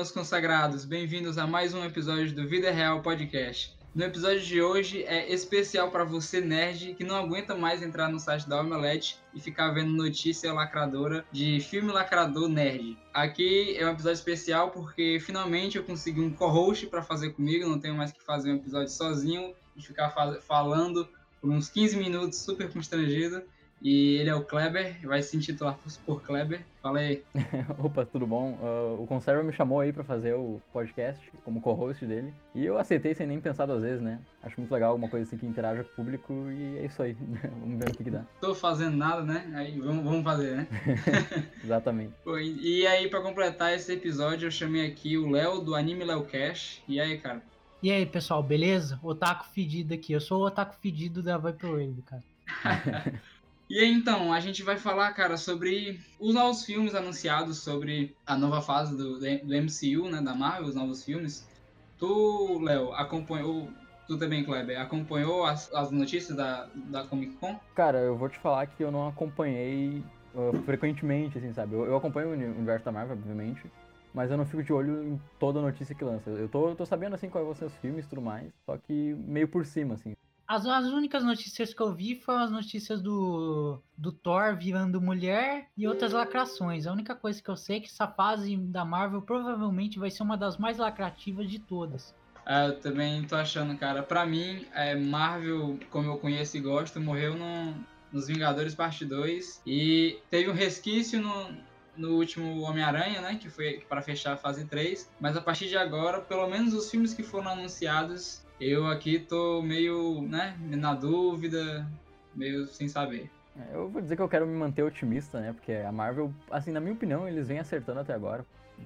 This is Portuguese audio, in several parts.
Meus consagrados, bem-vindos a mais um episódio do Vida Real Podcast. No episódio de hoje é especial para você, nerd, que não aguenta mais entrar no site da Omelete e ficar vendo notícia lacradora de filme lacrador nerd. Aqui é um episódio especial porque finalmente eu consegui um co-host para fazer comigo, não tenho mais que fazer um episódio sozinho e ficar falando por uns 15 minutos super constrangido. E ele é o Kleber, vai se intitular por Kleber. Fala aí. Opa, tudo bom? Uh, o Conserva me chamou aí para fazer o podcast como co-host dele. E eu aceitei sem nem pensar duas vezes, né? Acho muito legal alguma coisa assim que interaja com o público e é isso aí. vamos ver o que, que dá. Tô fazendo nada, né? Aí vamos, vamos fazer, né? Exatamente. e aí, para completar esse episódio, eu chamei aqui o Léo do Anime Léo Cash. E aí, cara? E aí, pessoal, beleza? Otaku fedido aqui. Eu sou o otaku fedido da Vaporwave, cara. E então, a gente vai falar, cara, sobre os novos filmes anunciados, sobre a nova fase do, do MCU, né, da Marvel, os novos filmes. Tu, Léo, acompanhou, tu também, Kleber, acompanhou as, as notícias da, da Comic Con? Cara, eu vou te falar que eu não acompanhei uh, frequentemente, assim, sabe? Eu, eu, acompanho o universo da Marvel, obviamente, mas eu não fico de olho em toda notícia que lança. Eu tô, eu tô sabendo, assim, quais vão ser os filmes e tudo mais, só que meio por cima, assim. As, as únicas notícias que eu vi foram as notícias do, do Thor virando mulher e outras lacrações. A única coisa que eu sei é que essa fase da Marvel provavelmente vai ser uma das mais lacrativas de todas. É, eu também tô achando, cara. Pra mim, é, Marvel, como eu conheço e gosto, morreu no, nos Vingadores Parte 2. E teve um resquício no, no último Homem-Aranha, né? Que foi para fechar a fase 3. Mas a partir de agora, pelo menos os filmes que foram anunciados, eu aqui tô meio, né, na dúvida, meio sem saber. É, eu vou dizer que eu quero me manter otimista, né? Porque a Marvel, assim, na minha opinião, eles vêm acertando até agora.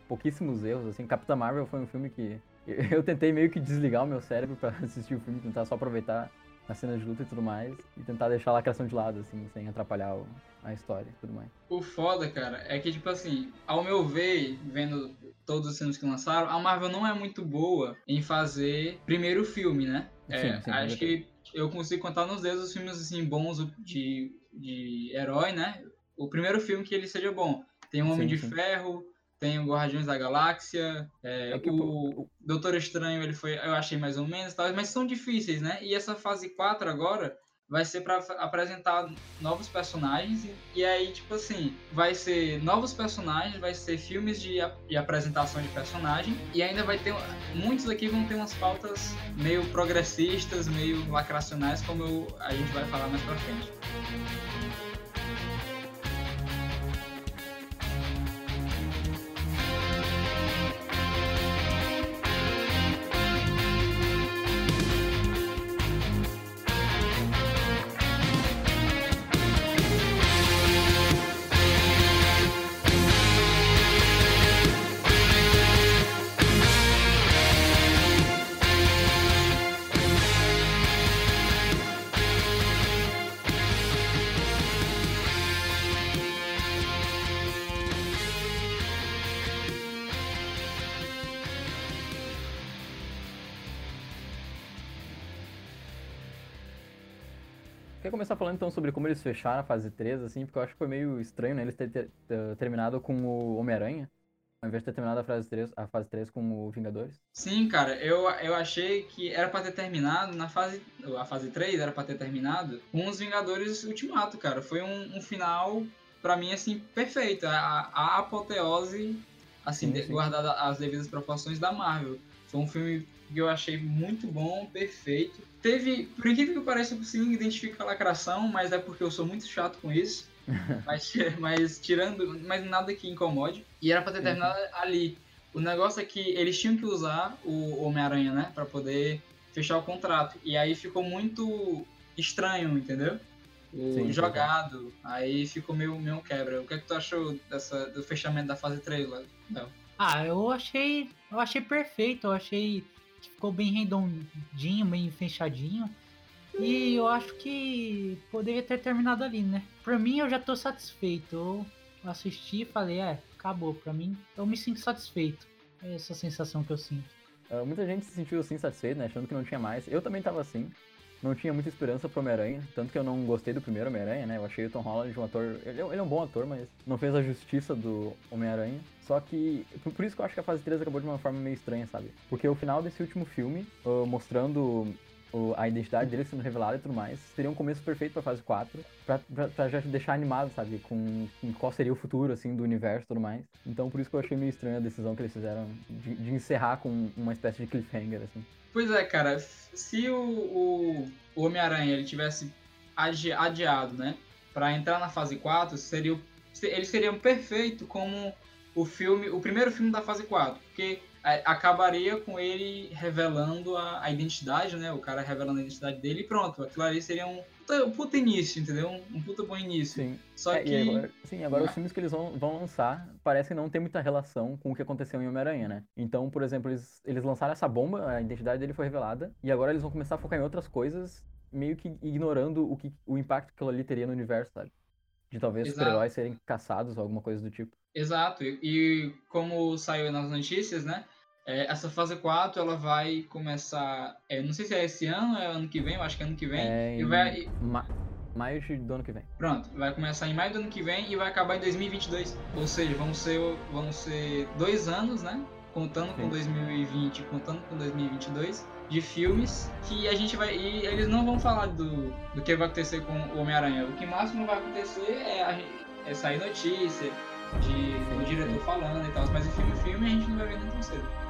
Pouquíssimos erros, assim. Capitã Marvel foi um filme que eu tentei meio que desligar o meu cérebro para assistir o filme, tentar só aproveitar as cenas de luta e tudo mais, e tentar deixar a lacração de lado, assim, sem atrapalhar o, a história e tudo mais. O foda, cara, é que, tipo assim, ao meu ver, vendo todos os filmes que lançaram, a Marvel não é muito boa em fazer primeiro filme, né? É, sim, sim, acho que eu consigo contar nos dedos os filmes, assim, bons de, de herói, né? O primeiro filme que ele seja bom. Tem o Homem sim, de Ferro, tem o Guardiões da Galáxia, é, é o, o Doutor Estranho, ele foi, eu achei mais ou menos, mas são difíceis, né? E essa fase 4 agora vai ser para apresentar novos personagens e, e, aí, tipo assim, vai ser novos personagens, vai ser filmes de, de apresentação de personagem e ainda vai ter, muitos aqui vão ter umas pautas meio progressistas, meio lacracionais, como eu, a gente vai falar mais pra frente. Começar falando então sobre como eles fecharam a fase 3, assim, porque eu acho que foi meio estranho, né? Eles terem ter, ter, terminado com o Homem-Aranha, ao invés de ter terminado a fase 3, a fase 3 com o Vingadores. Sim, cara, eu, eu achei que era pra ter terminado na fase. A fase 3 era pra ter terminado com os Vingadores Ultimato, cara. Foi um, um final, pra mim, assim, perfeito. A, a apoteose, assim, sim, sim. guardada as devidas proporções da Marvel. Foi um filme que eu achei muito bom, perfeito Teve, por incrível que pareça, eu consegui identificar a lacração, mas é porque eu sou muito chato com isso. mas, mas tirando, mas nada que incomode. E era pra ter terminado uhum. ali. O negócio é que eles tinham que usar o Homem-Aranha, né? Pra poder fechar o contrato. E aí ficou muito estranho, entendeu? O sim, jogado. Sim. Aí ficou meio, meio quebra. O que é que tu achou dessa, do fechamento da fase 3, Léo? Ah, eu achei. Eu achei perfeito. Eu achei ficou bem redondinho, bem fechadinho. E eu acho que poderia ter terminado ali, né? Pra mim, eu já tô satisfeito. Eu assisti e falei, é, acabou. Pra mim, eu me sinto satisfeito. É essa sensação que eu sinto. Uh, muita gente se sentiu assim satisfeito, né? Achando que não tinha mais. Eu também tava assim. Não tinha muita esperança pro Homem-Aranha, tanto que eu não gostei do primeiro Homem-Aranha, né? Eu achei o Tom Holland um ator. Ele é, ele é um bom ator, mas não fez a justiça do Homem-Aranha. Só que. Por isso que eu acho que a fase 3 acabou de uma forma meio estranha, sabe? Porque o final desse último filme, uh, mostrando a identidade dele sendo revelada e tudo mais, seria um começo perfeito pra fase 4, pra, pra, pra já deixar animado, sabe, com, com, qual seria o futuro, assim, do universo e tudo mais. Então, por isso que eu achei meio estranha a decisão que eles fizeram de, de encerrar com uma espécie de cliffhanger, assim. Pois é, cara, se o, o, o Homem-Aranha ele tivesse adi, adiado, né, pra entrar na fase 4, seria, ele seria perfeito como o filme, o primeiro filme da fase 4, porque acabaria com ele revelando a, a, identidade, né? O cara revelando a identidade dele e pronto. Aquilo ali seria um puta, um puta início, entendeu? Um, um, puta bom início. Sim. Só é, que. Agora, sim, agora os filmes que eles vão, vão lançar parecem não ter muita relação com o que aconteceu em Homem-Aranha, né? Então, por exemplo, eles, eles lançaram essa bomba, a identidade dele foi revelada, e agora eles vão começar a focar em outras coisas, meio que ignorando o, que, o impacto que aquilo ali teria no universo, sabe? De talvez super-heróis serem caçados ou alguma coisa do tipo. Exato, e, e como saiu nas notícias, né? É, essa fase 4 ela vai começar. É, não sei se é esse ano, é ano que vem, eu acho que é ano que vem. É e vai, ma maio do ano que vem. Pronto, vai começar em maio do ano que vem e vai acabar em 2022. Ou seja, vão ser, vão ser dois anos, né? Contando Sim. com 2020, contando com 2022, de filmes que a gente vai. E eles não vão falar do, do que vai acontecer com o Homem-Aranha. O que máximo vai acontecer é, a, é sair notícia de o diretor falando e tal, mas o filme, filme a gente não vai ver nem tão cedo.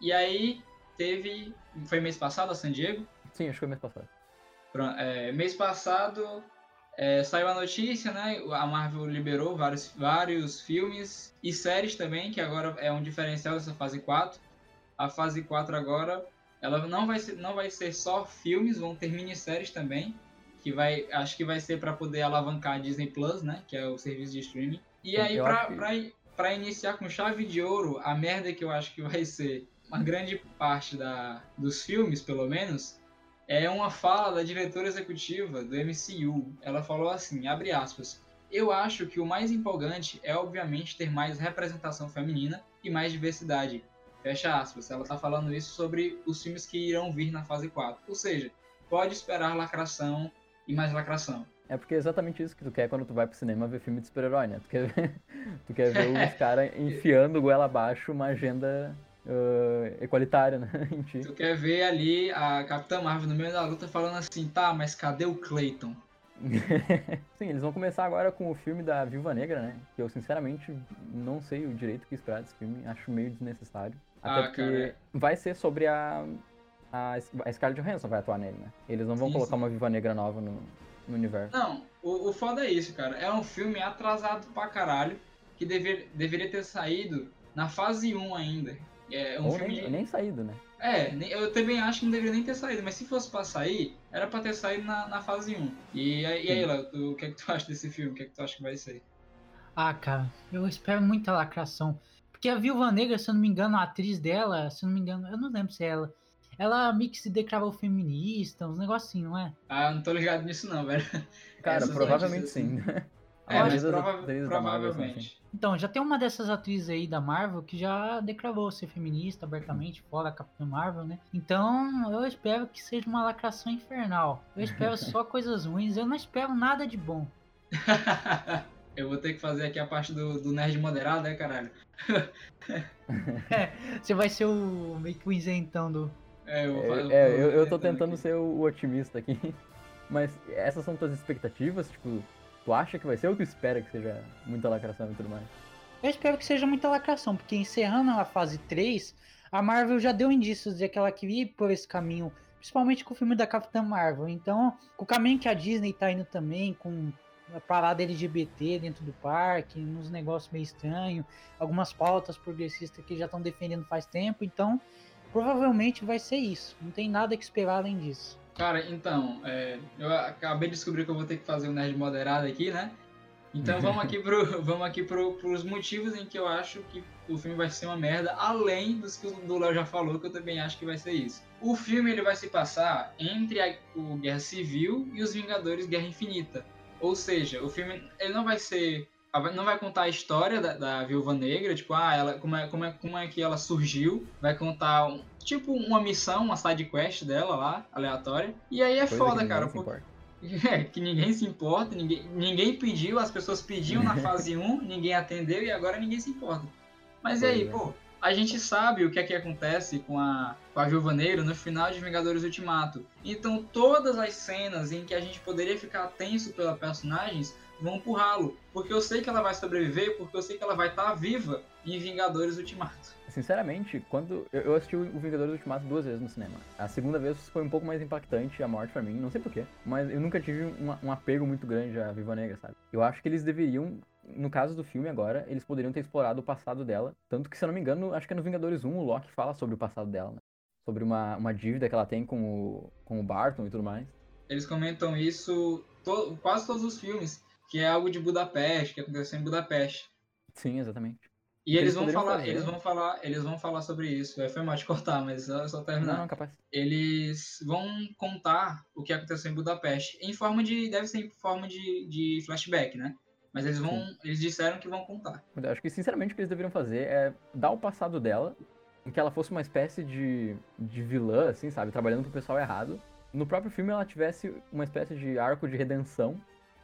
E aí teve. Foi mês passado a San Diego? Sim, acho que foi mês passado. Pronto, é, mês passado é, saiu a notícia, né? A Marvel liberou vários, vários filmes e séries também, que agora é um diferencial dessa fase 4. A fase 4 agora, ela não vai ser, não vai ser só filmes, vão ter minisséries também, que vai, acho que vai ser para poder alavancar a Disney Plus, né? Que é o serviço de streaming. E aí, para que... pra iniciar com chave de ouro, a merda que eu acho que vai ser uma grande parte da, dos filmes, pelo menos, é uma fala da diretora executiva do MCU. Ela falou assim, abre aspas, eu acho que o mais empolgante é, obviamente, ter mais representação feminina e mais diversidade. Fecha aspas. Ela está falando isso sobre os filmes que irão vir na fase 4. Ou seja, pode esperar lacração e mais lacração. É porque é exatamente isso que tu quer quando tu vai pro cinema ver filme de super-herói, né? Tu quer ver, tu quer ver os caras enfiando goela abaixo uma agenda uh, equalitária, né? tu quer ver ali a Capitã Marvel no meio da luta falando assim, tá, mas cadê o Clayton? Sim, eles vão começar agora com o filme da Viúva Negra, né? Que eu sinceramente não sei o direito que esperar desse filme, acho meio desnecessário. Até ah, porque cara. É. vai ser sobre a, a, a Scarlett Johansson vai atuar nele, né? Eles não vão sim, colocar sim. uma Viúva Negra nova no, no universo. Não, o, o foda é isso, cara. É um filme atrasado pra caralho, que dever, deveria ter saído na fase 1 ainda. É um Ou filme nem, de... nem saído, né? É, eu também acho que não deveria nem ter saído, mas se fosse pra sair, era pra ter saído na, na fase 1. E, e aí, Léo, o que é que tu acha desse filme? O que é que tu acha que vai ser? Ah, cara, eu espero muita lacração. Porque a Viúva Negra, se eu não me engano, a atriz dela, se eu não me engano, eu não lembro se é ela. Ela meio que se declarou feminista, uns negocinhos, não é? Ah, não tô ligado nisso não, velho. Cara, Essas provavelmente sim. É, mas prova provavelmente. Então, já tem uma dessas atrizes aí da Marvel que já declarou ser feminista abertamente, fora a Capitã Marvel, né? Então, eu espero que seja uma lacração infernal. Eu espero só coisas ruins, eu não espero nada de bom. eu vou ter que fazer aqui a parte do, do nerd moderado, né, caralho? é, você vai ser o meio que o isentão do. É, eu, vou, é, eu, eu, eu tô tentando aqui. ser o otimista aqui. Mas essas são tuas expectativas? Tipo, Tu acha que vai ser ou tu espera que seja muita lacração e tudo mais? Eu espero que seja muita lacração, porque encerrando a fase 3, a Marvel já deu indícios de que ela queria ir por esse caminho principalmente com o filme da Capitã Marvel. Então, o caminho que a Disney tá indo também, com a parada LGBT dentro do parque, uns negócios meio estranhos, algumas pautas progressistas que já estão defendendo faz tempo, então provavelmente vai ser isso. Não tem nada que esperar além disso. Cara, então, é, eu acabei de descobrir que eu vou ter que fazer um nerd moderado aqui, né? Então vamos aqui pro, vamos aqui pro, pros motivos em que eu acho que o filme vai ser uma merda, além dos que o Léo já falou, que eu também acho que vai ser isso. O filme ele vai se passar entre a, o Guerra Civil e os Vingadores Guerra Infinita. Ou seja, o filme ele não vai ser não vai contar a história da, da Viúva Negra, tipo, ah, ela, como, é, como, é, como é que ela surgiu, vai contar, um, tipo, uma missão, uma side quest dela lá, aleatória. E aí é Coisa foda, cara. Porque, é, que ninguém se importa, ninguém, ninguém pediu, as pessoas pediam na fase 1, ninguém atendeu e agora ninguém se importa. Mas e aí, é. pô, a gente sabe o que é que acontece com a, com a Viúva Negra no final de Vingadores Ultimato. Então todas as cenas em que a gente poderia ficar tenso pelos personagens vão ralo. Porque eu sei que ela vai sobreviver, porque eu sei que ela vai estar tá viva em Vingadores Ultimato. Sinceramente, quando eu assisti o Vingadores Ultimato duas vezes no cinema. A segunda vez foi um pouco mais impactante a morte para mim, não sei porquê, mas eu nunca tive um, um apego muito grande à Viva Negra, sabe? Eu acho que eles deveriam no caso do filme agora, eles poderiam ter explorado o passado dela. Tanto que, se eu não me engano, acho que é no Vingadores 1 o Loki fala sobre o passado dela, né? Sobre uma, uma dívida que ela tem com o, com o Barton e tudo mais. Eles comentam isso to, quase todos os filmes, que é algo de Budapeste, que aconteceu em Budapeste. Sim, exatamente. E eles, eles vão falar, fazer. eles vão falar, eles vão falar sobre isso. É, foi mal de cortar, mas só, só terminar. Não, não, capaz. Eles vão contar o que aconteceu em Budapeste em forma de, deve ser em forma de, de flashback, né? Mas eles vão. Sim. Eles disseram que vão contar. Eu acho que, sinceramente, o que eles deveriam fazer é dar o passado dela, em que ela fosse uma espécie de, de vilã, assim, sabe? Trabalhando pro pessoal errado. No próprio filme ela tivesse uma espécie de arco de redenção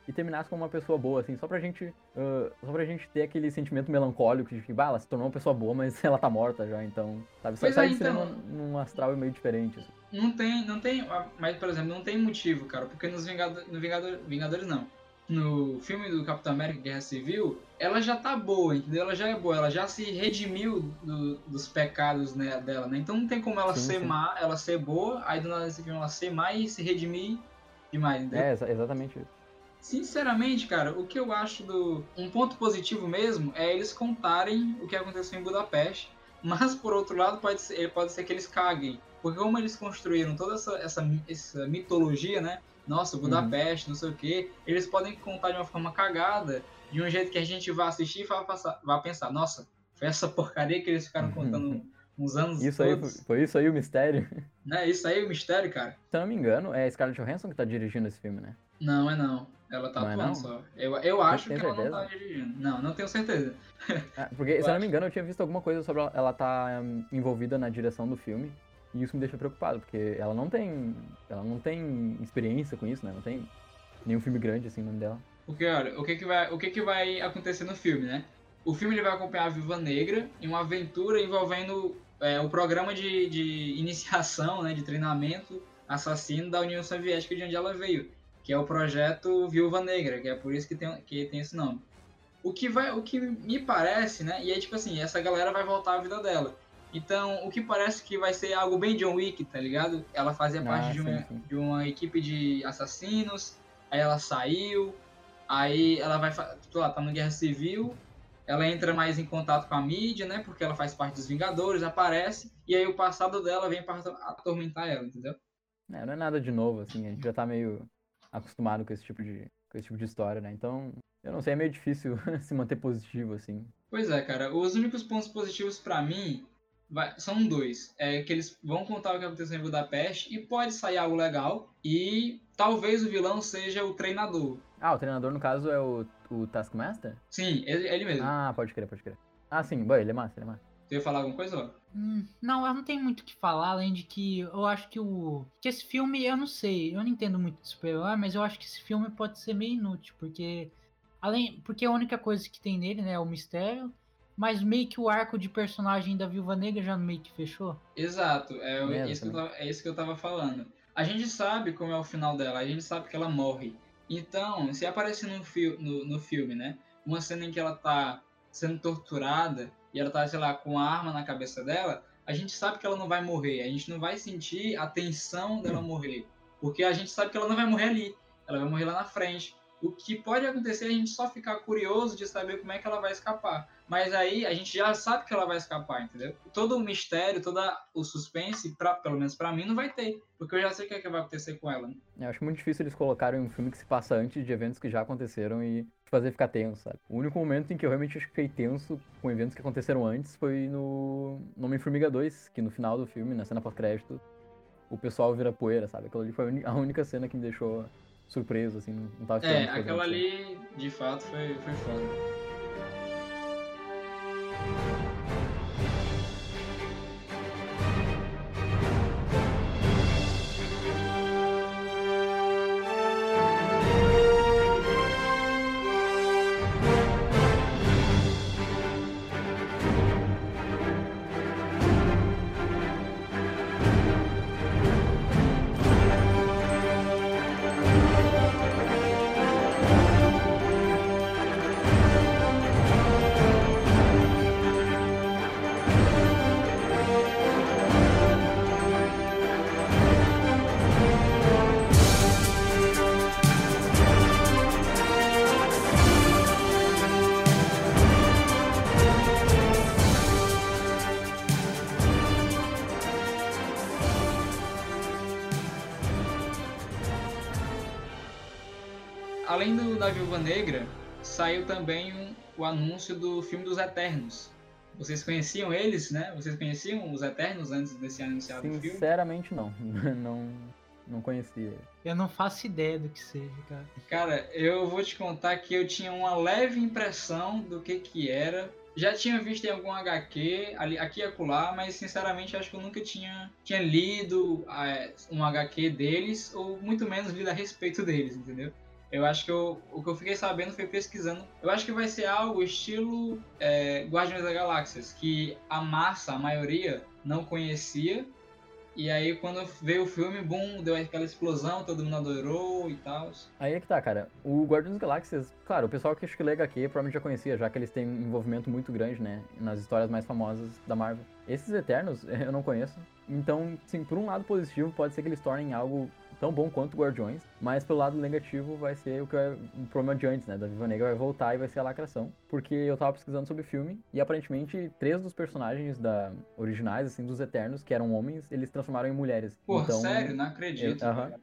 e terminasse como uma pessoa boa, assim, só pra gente. Uh, só pra gente ter aquele sentimento melancólico de que, bah, ela se tornou uma pessoa boa, mas ela tá morta já, então. Sabe? Só sai é, então, num astral meio diferente. Assim. Não tem, não tem. Mas, por exemplo, não tem motivo, cara, porque nos Vingadores. No Vingador, Vingadores não no filme do Capitão América Guerra Civil, ela já tá boa, entendeu? Ela já é boa, ela já se redimiu do, dos pecados né, dela, né? Então não tem como ela sim, ser sim. má, ela ser boa, aí do nada desse filme ela ser má e se redimir demais, entendeu? É, exatamente isso. Sinceramente, cara, o que eu acho do. Um ponto positivo mesmo é eles contarem o que aconteceu em Budapeste. Mas por outro lado, pode ser, pode ser que eles caguem. Porque como eles construíram toda essa, essa, essa mitologia, né? nossa, Budapeste, uhum. não sei o quê, eles podem contar de uma forma cagada, de um jeito que a gente vai assistir e vai, passar, vai pensar, nossa, foi essa porcaria que eles ficaram contando uhum. uns anos isso todos. Aí, foi isso aí o mistério? É, isso aí o mistério, cara. Se eu não me engano, é Scarlett Johansson que tá dirigindo esse filme, né? Não, é não. Ela tá não é atuando é só. Eu, eu acho que ela não tá dirigindo. Não, não tenho certeza. Ah, porque, eu se eu não me engano, eu tinha visto alguma coisa sobre ela, ela tá um, envolvida na direção do filme. E isso me deixa preocupado, porque ela não tem. Ela não tem experiência com isso, né? Não tem nenhum filme grande assim no nome dela. Porque, olha, o que que vai, o que que vai acontecer no filme, né? O filme ele vai acompanhar a Viva Negra em uma aventura envolvendo é, o programa de, de iniciação, né, de treinamento assassino da União Soviética de onde ela veio, que é o projeto Viúva Negra, que é por isso que tem, que tem esse nome. O que vai, o que me parece, né? E aí tipo assim, essa galera vai voltar à vida dela. Então, o que parece que vai ser algo bem John Wick, tá ligado? Ela fazia ah, parte de uma, sim. de uma equipe de assassinos, aí ela saiu, aí ela vai, lá, tá no Guerra Civil, ela entra mais em contato com a mídia, né? Porque ela faz parte dos Vingadores, aparece, e aí o passado dela vem para atormentar ela, entendeu? É, não é nada de novo, assim, a gente já tá meio acostumado com esse tipo de, com esse tipo de história, né? Então, eu não sei, é meio difícil se manter positivo, assim. Pois é, cara, os únicos pontos positivos para mim Vai, são dois. É que eles vão contar o que aconteceu em Budapeste e pode sair algo legal. E talvez o vilão seja o treinador. Ah, o treinador no caso é o, o Taskmaster? Sim, ele, ele mesmo. Ah, pode crer, pode crer. Ah, sim, bom, ele é massa, ele é massa. Você ia falar alguma coisa, hum, não, eu não tenho muito o que falar, além de que eu acho que o. Que esse filme, eu não sei, eu não entendo muito de super-herói, mas eu acho que esse filme pode ser meio inútil, porque. Além. Porque a única coisa que tem nele, né, é o mistério. Mas meio que o arco de personagem da Viúva Negra já meio que fechou. Exato, é, é, isso, que eu tava, é isso que eu tava falando. A gente sabe como é o final dela, a gente sabe que ela morre. Então, se aparecer no, fi no, no filme, né? Uma cena em que ela tá sendo torturada e ela tá, sei lá, com a arma na cabeça dela, a gente sabe que ela não vai morrer, a gente não vai sentir a tensão dela morrer, porque a gente sabe que ela não vai morrer ali, ela vai morrer lá na frente. O que pode acontecer é a gente só ficar curioso de saber como é que ela vai escapar. Mas aí a gente já sabe que ela vai escapar, entendeu? Todo o mistério, todo o suspense, pra, pelo menos para mim, não vai ter. Porque eu já sei o que, é que vai acontecer com ela. Né? Eu acho muito difícil eles colocarem um filme que se passa antes de eventos que já aconteceram e fazer ficar tenso, sabe? O único momento em que eu realmente fiquei tenso com eventos que aconteceram antes foi no Nome Formiga 2, que no final do filme, na cena pós-crédito, o pessoal vira poeira, sabe? Aquela ali foi a única cena que me deixou surpreso, assim, não tava esperando. É, aquela ali, de fato, foi, foi foda. Negra, saiu também um, o anúncio do filme dos Eternos. Vocês conheciam eles, né? Vocês conheciam os Eternos antes desse anunciado filme? Sinceramente, não. não. Não conhecia. Eu não faço ideia do que seja, cara. Cara, eu vou te contar que eu tinha uma leve impressão do que que era. Já tinha visto em algum HQ, ali, aqui e acolá, mas sinceramente acho que eu nunca tinha, tinha lido é, um HQ deles, ou muito menos lido a respeito deles, entendeu? Eu acho que eu, o que eu fiquei sabendo foi pesquisando. Eu acho que vai ser algo estilo é, Guardiões da Galáxias, que a massa, a maioria, não conhecia. E aí quando veio o filme, boom, deu aquela explosão, todo mundo adorou e tal. Aí é que tá, cara. O Guardiões das Galáxias, claro, o pessoal que acho que lê HQ provavelmente já conhecia, já que eles têm um envolvimento muito grande, né? Nas histórias mais famosas da Marvel. Esses Eternos, eu não conheço. Então, sim, por um lado positivo, pode ser que eles tornem algo tão bom quanto Guardiões, mas pelo lado negativo vai ser o que é um problema de antes, né? Da Viva Negra vai voltar e vai ser a lacração, porque eu tava pesquisando sobre o filme e aparentemente três dos personagens da originais, assim, dos Eternos, que eram homens, eles transformaram em mulheres. Porra, então, sério? Não acredito. Eu, uh -huh.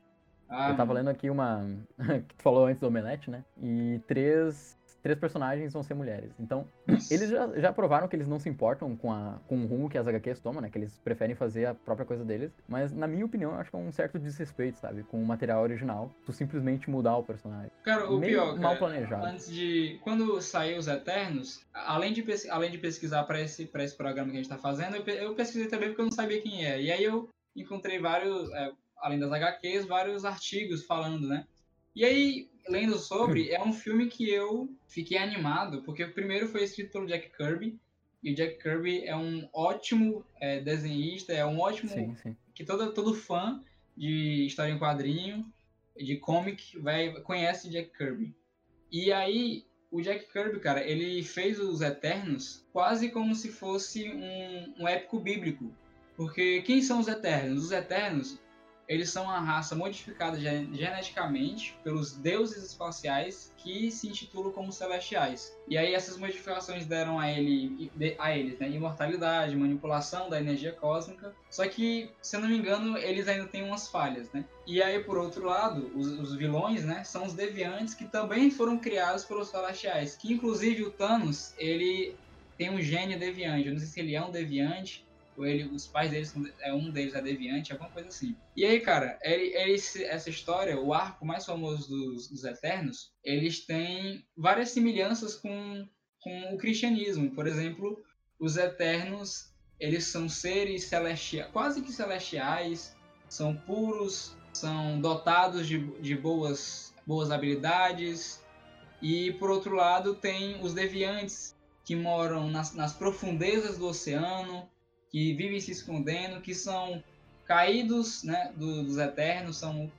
ah, eu tava lendo aqui uma que tu falou antes do Omelete, né? E três três personagens vão ser mulheres. Então, eles já, já provaram que eles não se importam com, a, com o rumo que as HQs tomam, né? Que eles preferem fazer a própria coisa deles. Mas, na minha opinião, eu acho que é um certo desrespeito, sabe? Com o material original. Tu simplesmente mudar o personagem. Cara, o Meio pior, mal planejado. Antes de... Quando saiu Os Eternos, além de, além de pesquisar para esse, pra esse programa que a gente tá fazendo, eu, eu pesquisei também porque eu não sabia quem é. E aí eu encontrei vários... É, além das HQs, vários artigos falando, né? E aí, lendo sobre, é um filme que eu fiquei animado, porque o primeiro foi escrito pelo Jack Kirby, e o Jack Kirby é um ótimo é, desenhista, é um ótimo. Sim, sim. que todo, todo fã de história em quadrinho, de comic, vai, conhece Jack Kirby. E aí, o Jack Kirby, cara, ele fez os Eternos quase como se fosse um, um épico bíblico. Porque quem são os Eternos? Os Eternos eles são uma raça modificada geneticamente pelos deuses espaciais que se intitulam como celestiais. E aí essas modificações deram a, ele, a eles né, imortalidade, manipulação da energia cósmica. Só que, se eu não me engano, eles ainda têm umas falhas, né? E aí, por outro lado, os, os vilões, né, são os deviantes que também foram criados pelos celestiais. Que inclusive o Thanos, ele tem um gênio deviante. Eu não sei se ele é um deviante ou ele, os pais deles, é um deles é deviante, alguma coisa assim. E aí, cara, ele, ele, essa história, o arco mais famoso dos, dos Eternos, eles têm várias semelhanças com, com o cristianismo. Por exemplo, os Eternos, eles são seres celestiais, quase que celestiais, são puros, são dotados de, de boas, boas habilidades. E, por outro lado, tem os deviantes, que moram nas, nas profundezas do oceano, que vivem se escondendo, que são caídos né, do, dos eternos, são,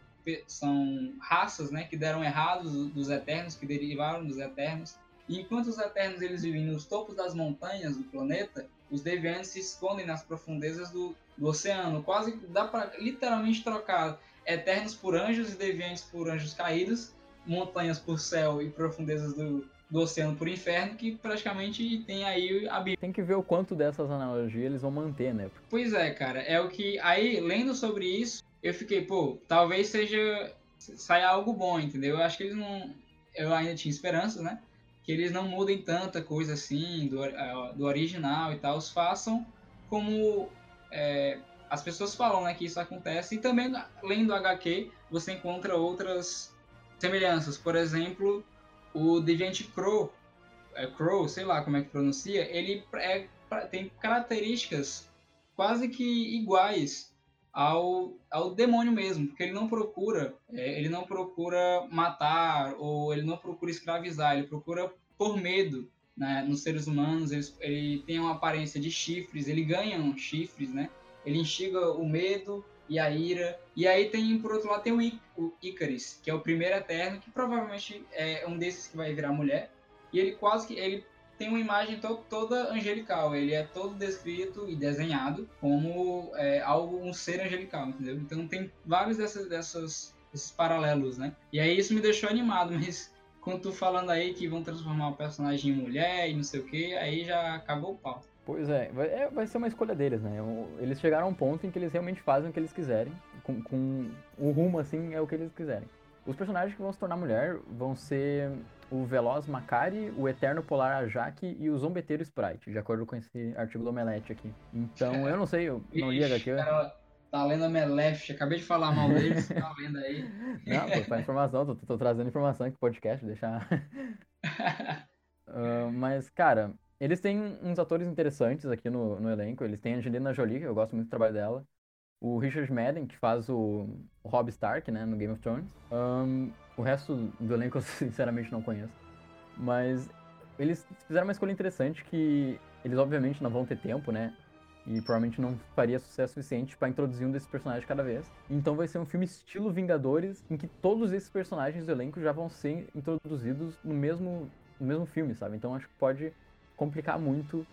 são raças né, que deram errados dos eternos, que derivaram dos eternos. E enquanto os eternos eles vivem nos topos das montanhas do planeta, os deviantes se escondem nas profundezas do, do oceano. Quase dá para literalmente trocar eternos por anjos e deviantes por anjos caídos, montanhas por céu e profundezas do, do oceano por inferno, que praticamente tem aí a Bíblia. Tem que ver o quanto dessas analogias eles vão manter, né? Pois é, cara. É o que. Aí, lendo sobre isso, eu fiquei, pô, talvez seja. saia algo bom, entendeu? Eu acho que eles não. Eu ainda tinha esperança, né? Que eles não mudem tanta coisa assim do, do original e tal. Façam como. É, as pessoas falam, né, que isso acontece. E também, lendo HQ, você encontra outras semelhanças. Por exemplo, o Deviant Crow, é Crow, sei lá como é que pronuncia, ele é, tem características quase que iguais ao, ao demônio mesmo, porque ele não procura, é, ele não procura matar ou ele não procura escravizar, ele procura por medo né, nos seres humanos. Ele, ele tem uma aparência de chifres, ele ganha chifres, né? Ele instiga o medo e a Ira. E aí tem, por outro lado, tem o, I, o Icaris, que é o primeiro Eterno, que provavelmente é um desses que vai virar mulher. E ele quase que. Ele tem uma imagem to toda angelical. Ele é todo descrito e desenhado como é, algo, um ser angelical, entendeu? Então tem vários dessas, dessas, desses paralelos, né? E aí isso me deixou animado, mas quando tu falando aí que vão transformar o personagem em mulher e não sei o que, aí já acabou o pau. Pois é, vai, é, vai ser uma escolha deles, né? Eles chegaram a um ponto em que eles realmente fazem o que eles quiserem, com, com o rumo, assim, é o que eles quiserem. Os personagens que vão se tornar mulher vão ser o Veloz Macari, o Eterno Polar Ajak e o Zombeteiro Sprite, de acordo com esse artigo do Omelete aqui. Então, eu não sei, eu não li HQ. Cara, tá lendo Omelete, acabei de falar mal deles, tá lendo aí. Não, pô, faz informação, tô, tô, trazendo informação aqui pro podcast, deixar... uh, mas, cara, eles têm uns atores interessantes aqui no, no elenco. Eles têm a Angelina Jolie, que eu gosto muito do trabalho dela. O Richard Madden, que faz o, Rob Stark, né, no Game of Thrones. Um, o resto do elenco eu sinceramente não conheço. Mas eles fizeram uma escolha interessante que eles obviamente não vão ter tempo, né? E provavelmente não faria sucesso suficiente para introduzir um desses personagens cada vez. Então vai ser um filme estilo Vingadores, em que todos esses personagens do elenco já vão ser introduzidos no mesmo, no mesmo filme, sabe? Então acho que pode complicar muito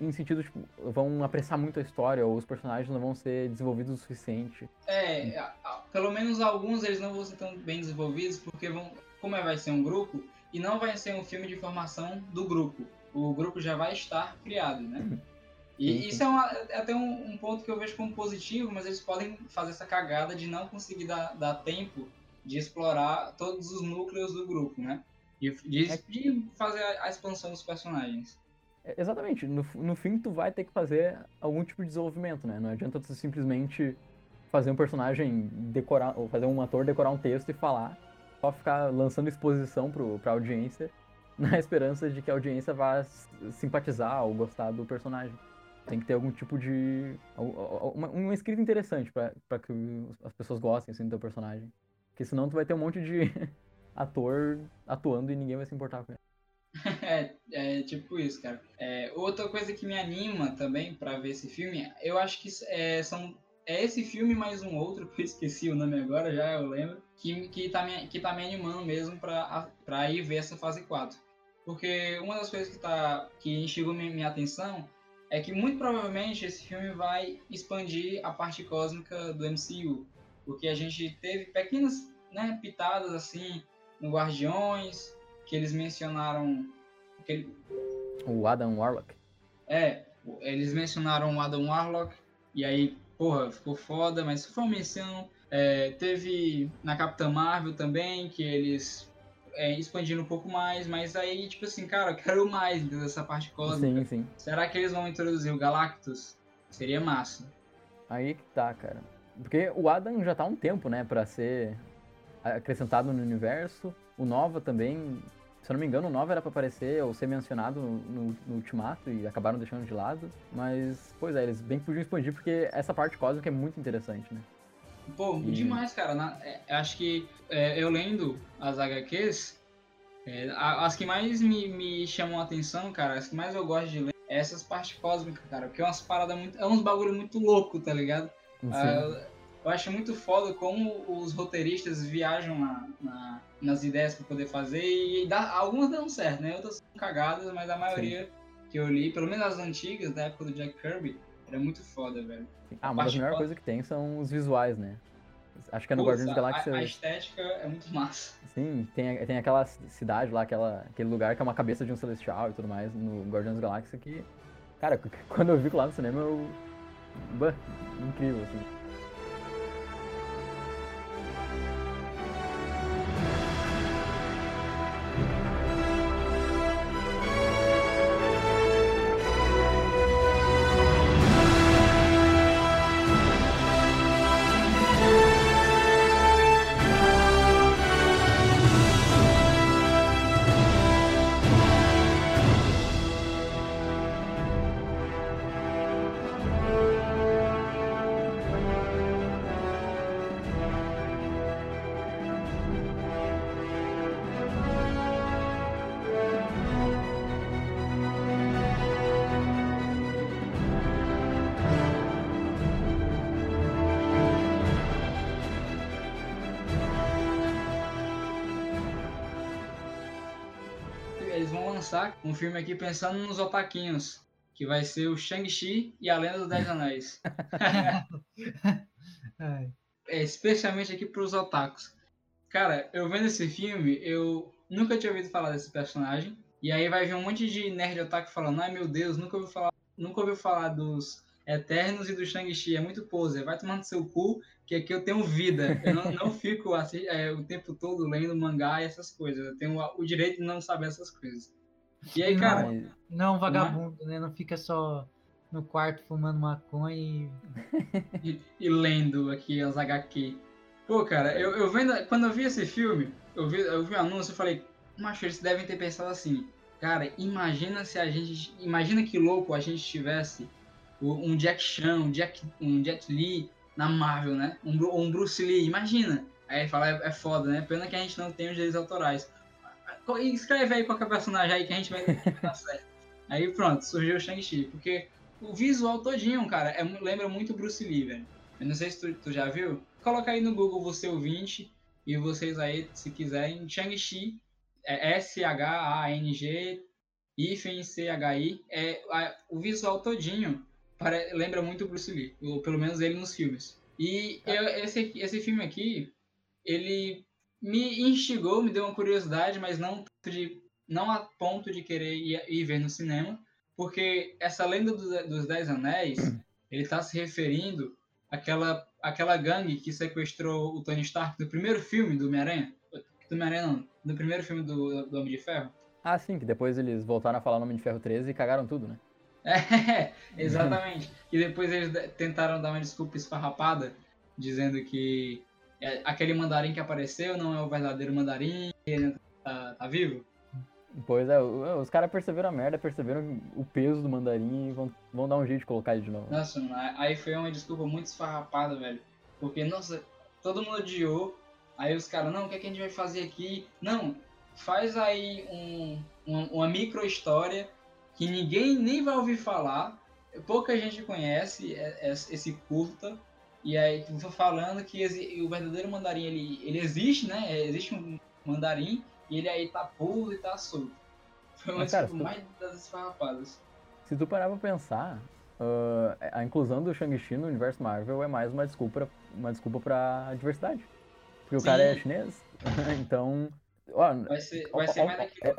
em sentido, tipo, vão apressar muito a história, ou os personagens não vão ser desenvolvidos o suficiente. É, pelo menos alguns eles não vão ser tão bem desenvolvidos, porque vão, como é, vai ser um grupo, e não vai ser um filme de formação do grupo. O grupo já vai estar criado, né? Uhum. E sim, sim. isso é, uma, é até um, um, ponto que eu vejo como positivo, mas eles podem fazer essa cagada de não conseguir dar, dar tempo de explorar todos os núcleos do grupo, né? De, de, é... de fazer a, a, expansão dos personagens. É, exatamente. No, no fim, tu vai ter que fazer algum tipo de desenvolvimento, né? Não adianta tu simplesmente fazer um personagem decorar, ou fazer um ator decorar um texto e falar, só ficar lançando exposição pro, pra audiência, na esperança de que a audiência vá simpatizar ou gostar do personagem. Tem que ter algum tipo de. uma, uma escrita interessante para que as pessoas gostem assim, do teu personagem. Porque senão tu vai ter um monte de ator atuando e ninguém vai se importar com ele. é, é tipo isso, cara. É, outra coisa que me anima também para ver esse filme, eu acho que é, são é esse filme mais um outro, que eu esqueci o nome agora, já eu lembro, que, que, tá, me, que tá me animando mesmo pra, ir ver essa fase 4. Porque uma das coisas que, tá, que instigou minha, minha atenção é que muito provavelmente esse filme vai expandir a parte cósmica do MCU. Porque a gente teve pequenas né, pitadas assim no Guardiões, que eles mencionaram. Aquele... O Adam Warlock. É, eles mencionaram o Adam Warlock, e aí, porra, ficou foda, mas foi uma menção. É, teve na Capitã Marvel também, que eles é, expandiram um pouco mais, mas aí, tipo assim, cara, eu quero mais dessa parte cósmica. Sim, sim. Será que eles vão introduzir o Galactus? Seria massa. Aí que tá, cara. Porque o Adam já tá há um tempo, né, pra ser acrescentado no universo. O Nova também, se eu não me engano, o Nova era para aparecer ou ser mencionado no, no, Ultimato e acabaram deixando de lado. Mas, pois é, eles bem que podiam expandir porque essa parte cósmica é muito interessante, né? Pô, e... demais, cara. Na, é, acho que é, eu lendo as HQs, é, as que mais me, me chamam a atenção, cara, as que mais eu gosto de ler, é essas partes cósmicas, cara. Porque é umas paradas muito. É uns bagulho muito louco, tá ligado? Ah, eu acho muito foda como os roteiristas viajam na, na, nas ideias para poder fazer e dá, algumas dão certo, né? Outras são cagadas, mas a maioria Sim. que eu li, pelo menos as antigas, da época do Jack Kirby, era muito foda, velho. Ah, uma das melhores coisas que tem são os visuais, né? Acho que é no Guardiões da Galáxia. A, a, estética é muito massa. Sim, tem, tem aquela cidade lá, aquela, aquele lugar que é uma cabeça de um celestial e tudo mais no Guardiões da Galáxia que. Cara, quando eu vi lá no cinema, eu. Bah, incrível, assim. Lançar um filme aqui pensando nos otaquinhos, que vai ser o Shang-Chi e a Lenda dos Dez Anéis. é, especialmente aqui para os otakus. Cara, eu vendo esse filme, eu nunca tinha ouvido falar desse personagem. E aí vai vir um monte de nerd otaku falando, ai meu Deus, nunca ouviu falar, nunca ouviu falar dos Eternos e do Shang-Chi, é muito pose, vai tomando seu cu, que aqui eu tenho vida. Eu não, não fico assim, é, o tempo todo lendo mangá e essas coisas. Eu tenho o direito de não saber essas coisas. E aí, cara. Não, não vagabundo, né? Não fica só no quarto fumando maconha e. e, e, lendo aqui as HQ. Pô, cara, eu, eu vendo. Quando eu vi esse filme, eu vi, eu vi o anúncio e falei, macho, eles devem ter pensado assim. Cara, imagina se a gente. Imagina que louco a gente tivesse um Jack Chan, um Jack, um Jet Li na Marvel, né? Um, um Bruce Lee, imagina. Aí fala, é, é foda, né? Pena que a gente não tem os direitos autorais. Escreve aí qualquer personagem aí que a gente vai dar certo. Aí pronto, surgiu o Shang-Chi. Porque o visual todinho, cara, é, lembra muito Bruce Lee, velho. Eu não sei se tu, tu já viu. Coloca aí no Google você ouvinte e vocês aí, se quiserem, Shang-Chi, é S-H-A-N-G, hífen C-H-I, é, o visual todinho para, lembra muito Bruce Lee, ou pelo menos ele nos filmes. E eu, esse, esse filme aqui, ele me instigou, me deu uma curiosidade, mas não, de, não a ponto de querer ir, ir ver no cinema, porque essa lenda dos, dos Dez Anéis, ele está se referindo àquela, àquela gangue que sequestrou o Tony Stark no primeiro filme do Homem-Aranha. Do Homem-Aranha não, no primeiro filme do, do Homem de Ferro. Ah, sim, que depois eles voltaram a falar o Homem de Ferro 13 e cagaram tudo, né? É, exatamente. e depois eles tentaram dar uma desculpa esfarrapada, dizendo que é, aquele mandarim que apareceu não é o verdadeiro mandarim, ele tá, tá vivo? Pois é, os caras perceberam a merda, perceberam o peso do mandarim e vão, vão dar um jeito de colocar ele de novo. Nossa, aí foi uma desculpa muito esfarrapada, velho. Porque, nossa, todo mundo odiou. Aí os caras, não, o que, é que a gente vai fazer aqui? Não, faz aí um, uma, uma micro história que ninguém nem vai ouvir falar, pouca gente conhece é, é, esse curta, e aí tu falando que o verdadeiro mandarim ele, ele existe, né? É, existe um mandarim e ele aí tá puro e tá solto. Foi uma cara, mais das esfarrapadas. Se tu parar pra pensar, uh, a inclusão do Shang-Chi no universo Marvel é mais uma desculpa, uma desculpa pra diversidade. Porque Sim. o cara é chinês. então. Ó, vai ser, vai ó, ser ó, mais aquilo,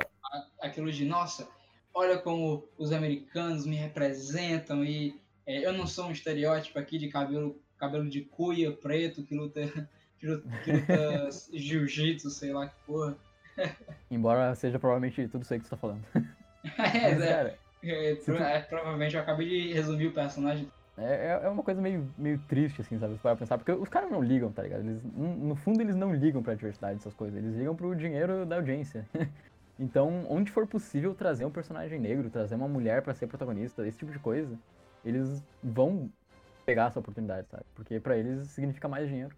aquilo de, nossa, olha como os americanos me representam e é, eu não sou um estereótipo aqui de cabelo cabelo de cuia preto que luta, que luta, luta jiu-jitsu, sei lá que porra. Embora seja provavelmente tudo isso aí que você tá falando. é, Mas, é, é, é, provavelmente eu acabei de resumir o personagem. É, é, é uma coisa meio, meio triste, assim, sabe? Para pensar, porque os caras não ligam, tá ligado? Eles, no fundo, eles não ligam pra diversidade, essas coisas. Eles ligam pro dinheiro da audiência. Então, onde for possível trazer um personagem negro, trazer uma mulher para ser protagonista, esse tipo de coisa, eles vão pegar essa oportunidade, sabe? Porque para eles significa mais dinheiro.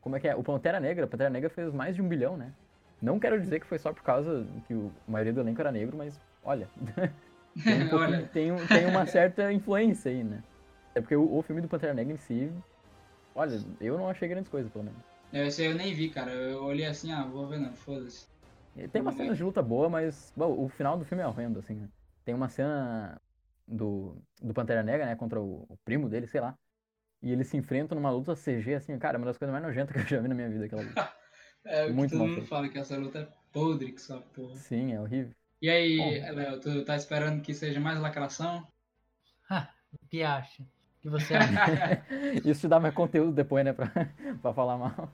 Como é que é? O Pantera Negra, a Pantera Negra fez mais de um bilhão, né? Não quero dizer que foi só por causa que o, a maioria do elenco era negro, mas olha. tem, um olha. Tem, tem, uma certa influência aí, né? É porque o, o, filme do Pantera Negra em si, olha, eu não achei grandes coisas, pelo menos. É, esse eu nem vi, cara. Eu olhei assim, ah, vou ver não, foda-se. Tem uma cena de luta boa, mas bom, o final do filme é horrendo, assim, né? tem uma cena do, do Pantera Negra, né, contra o, o primo dele, sei lá. E eles se enfrentam numa luta CG, assim, cara, é uma das coisas mais nojentas que eu já vi na minha vida, aquela luta. é, Muito todo mundo fala que essa luta é podre, que essa porra. Sim, é horrível. E aí, Léo, tu tá esperando que seja mais lacração? o que acha? O que você acha? Isso te dá mais conteúdo depois, né, pra, pra falar mal.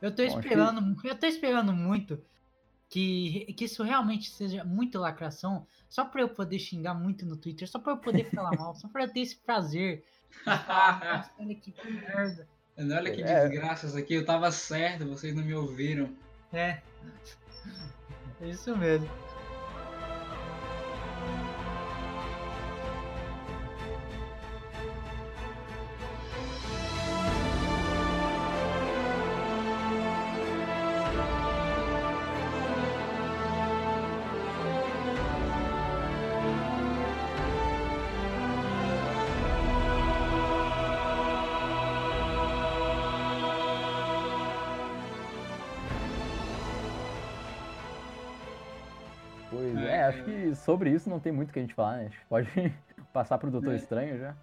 Eu tô esperando, eu tô esperando muito que, que isso realmente seja muito lacração, só pra eu poder xingar muito no Twitter, só pra eu poder falar mal, só pra eu ter esse prazer. Nossa, olha que merda. Olha que é. desgraças aqui, eu tava certo, vocês não me ouviram. É. É isso mesmo. Sobre isso não tem muito o que a gente falar, né? A gente pode passar pro Doutor é. Estranho já.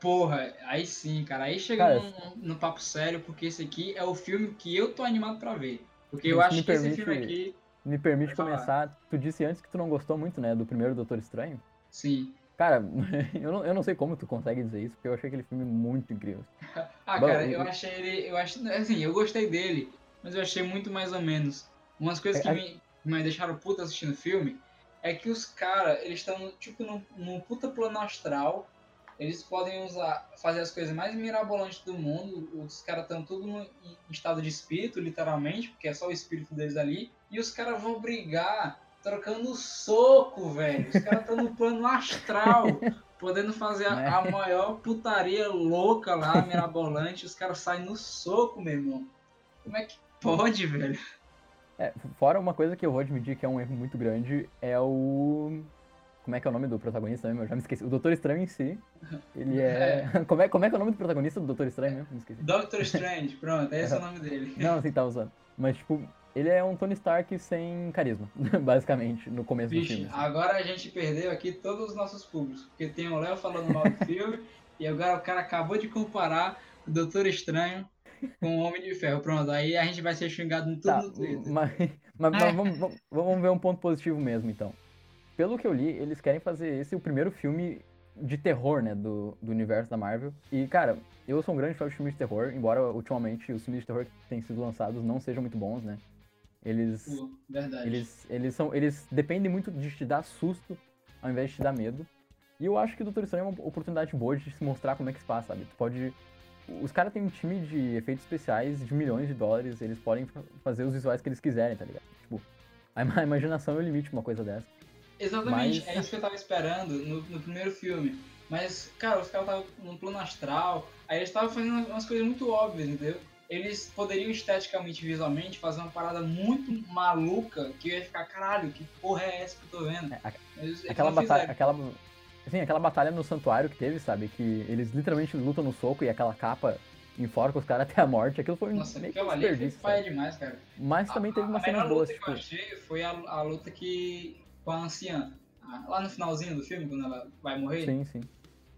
Porra, aí sim, cara. Aí chega cara, no, no, papo sério, porque esse aqui é o filme que eu tô animado pra ver. Porque eu acho que permite, esse filme aqui. Me permite começar. Tu disse antes que tu não gostou muito, né? Do primeiro Doutor Estranho. Sim. Cara, eu não, eu não sei como tu consegue dizer isso, porque eu achei aquele filme muito incrível. ah, Bom, cara, eu, eu achei ele. Eu acho, assim, eu gostei dele, mas eu achei muito mais ou menos. Umas coisas é, que me, me deixaram puta assistindo o filme é que os caras, eles estão tipo num, num puta plano astral. Eles podem usar, fazer as coisas mais mirabolantes do mundo. Os caras estão tudo no, em estado de espírito, literalmente, porque é só o espírito deles ali. E os caras vão brigar trocando soco, velho. Os caras estão no plano astral, podendo fazer a, né? a, maior putaria louca lá, mirabolante. Os caras saem no soco, meu irmão. Como é que pode, velho? É, fora uma coisa que eu vou admitir que é um erro muito grande é o. Como é que é o nome do protagonista mesmo? Eu já me esqueci. O Doutor Estranho em si. Ele é. é. Como, é como é que é o nome do protagonista do Doutor Estranho mesmo? Me esqueci. Doctor Strange, pronto, esse é o nome dele. Não, assim, tá usando. Mas, tipo, ele é um Tony Stark sem carisma, basicamente, no começo Vixe, do filme. Assim. Agora a gente perdeu aqui todos os nossos públicos. Porque tem o Léo falando mal do filme, e agora o cara acabou de comparar o Doutor Estranho com o Homem de Ferro. Pronto, aí a gente vai ser xingado no tudo tá, no Twitter. Mas, mas, mas vamos, vamos, vamos ver um ponto positivo mesmo, então. Pelo que eu li, eles querem fazer esse o primeiro filme de terror, né, do, do universo da Marvel. E, cara, eu sou um grande fã de filmes de terror, embora ultimamente os filmes de terror que têm sido lançados não sejam muito bons, né? Eles, uh, verdade. eles, eles são, eles dependem muito de te dar susto ao invés de te dar medo. E eu acho que o Doutor Estranho é uma oportunidade boa de se mostrar como é que se passa, sabe? Tu pode os caras têm um time de efeitos especiais de milhões de dólares, eles podem fazer os visuais que eles quiserem, tá ligado? Tipo, a imaginação é o limite uma coisa dessa. Exatamente, Mas... é isso que eu tava esperando no, no primeiro filme. Mas, cara, os caras estavam no plano astral, aí eles estavam fazendo umas coisas muito óbvias, entendeu? Eles poderiam esteticamente, visualmente, fazer uma parada muito maluca que ia ficar, caralho, que porra é essa que eu tô vendo? É, eles, aquela, batalha, aquela, Assim, aquela batalha no santuário que teve, sabe? Que eles literalmente lutam no soco e aquela capa enforca os caras até a morte. Aquilo foi Nossa, meio que um desperdício. Foi demais, cara. Mas também teve uma cena boa. A luta tipo... que eu achei foi a, a luta que. com a anciã. Lá no finalzinho do filme, quando ela vai morrer. Sim, sim.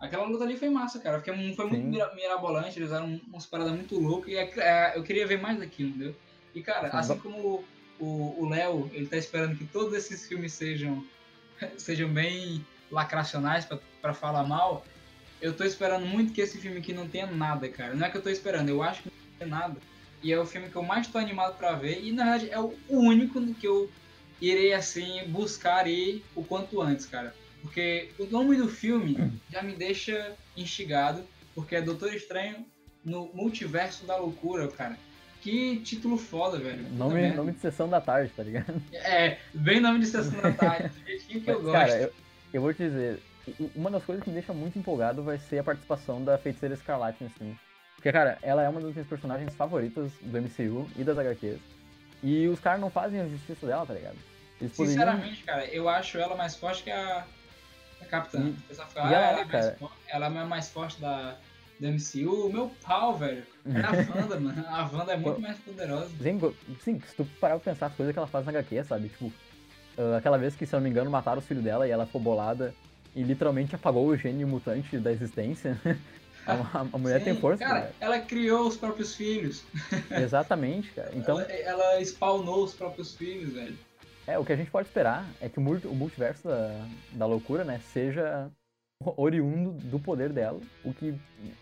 Aquela luta ali foi massa, cara. Porque foi muito mirabolante, eles usaram umas paradas muito loucas. E é, é, eu queria ver mais daquilo, entendeu? E, cara, sim, assim como o Léo, ele tá esperando que todos esses filmes sejam, sejam bem lacracionais para falar mal, eu tô esperando muito que esse filme aqui não tenha nada, cara. Não é que eu tô esperando, eu acho que não tem nada. E é o filme que eu mais tô animado para ver. E na verdade é o único que eu irei assim buscar ir o quanto antes, cara. Porque o nome do filme já me deixa instigado, porque é Doutor Estranho no Multiverso da Loucura, cara. Que título foda, velho. Nome, nome de sessão da tarde, tá ligado? É, bem nome de sessão da tarde, do jeitinho que eu gosto. Cara, eu, eu vou te dizer, uma das coisas que me deixa muito empolgado vai ser a participação da Feiticeira Escarlate nesse filme. Porque, cara, ela é uma das minhas personagens favoritas do MCU e das HQs. E os caras não fazem a justiça dela, tá ligado? Eles Sinceramente, poderiam... cara, eu acho ela mais forte que a, a Capitã. E, e ela, ah, ela, é cara... ela é mais forte da, do MCU. O meu pau, velho. É a Wanda, mano. A Wanda é muito mais poderosa. Sim, sim, se tu parar pra pensar as coisas que ela faz na HQ, sabe? Tipo, Uh, aquela vez que, se não me engano, mataram os filhos dela e ela ficou bolada e literalmente apagou o gene mutante da existência. A, a mulher Sim, tem força. Cara, cara, ela criou os próprios filhos. Exatamente, cara. Então, ela, ela spawnou os próprios filhos, velho. É, o que a gente pode esperar é que o multiverso da, da loucura, né, seja oriundo do poder dela. O que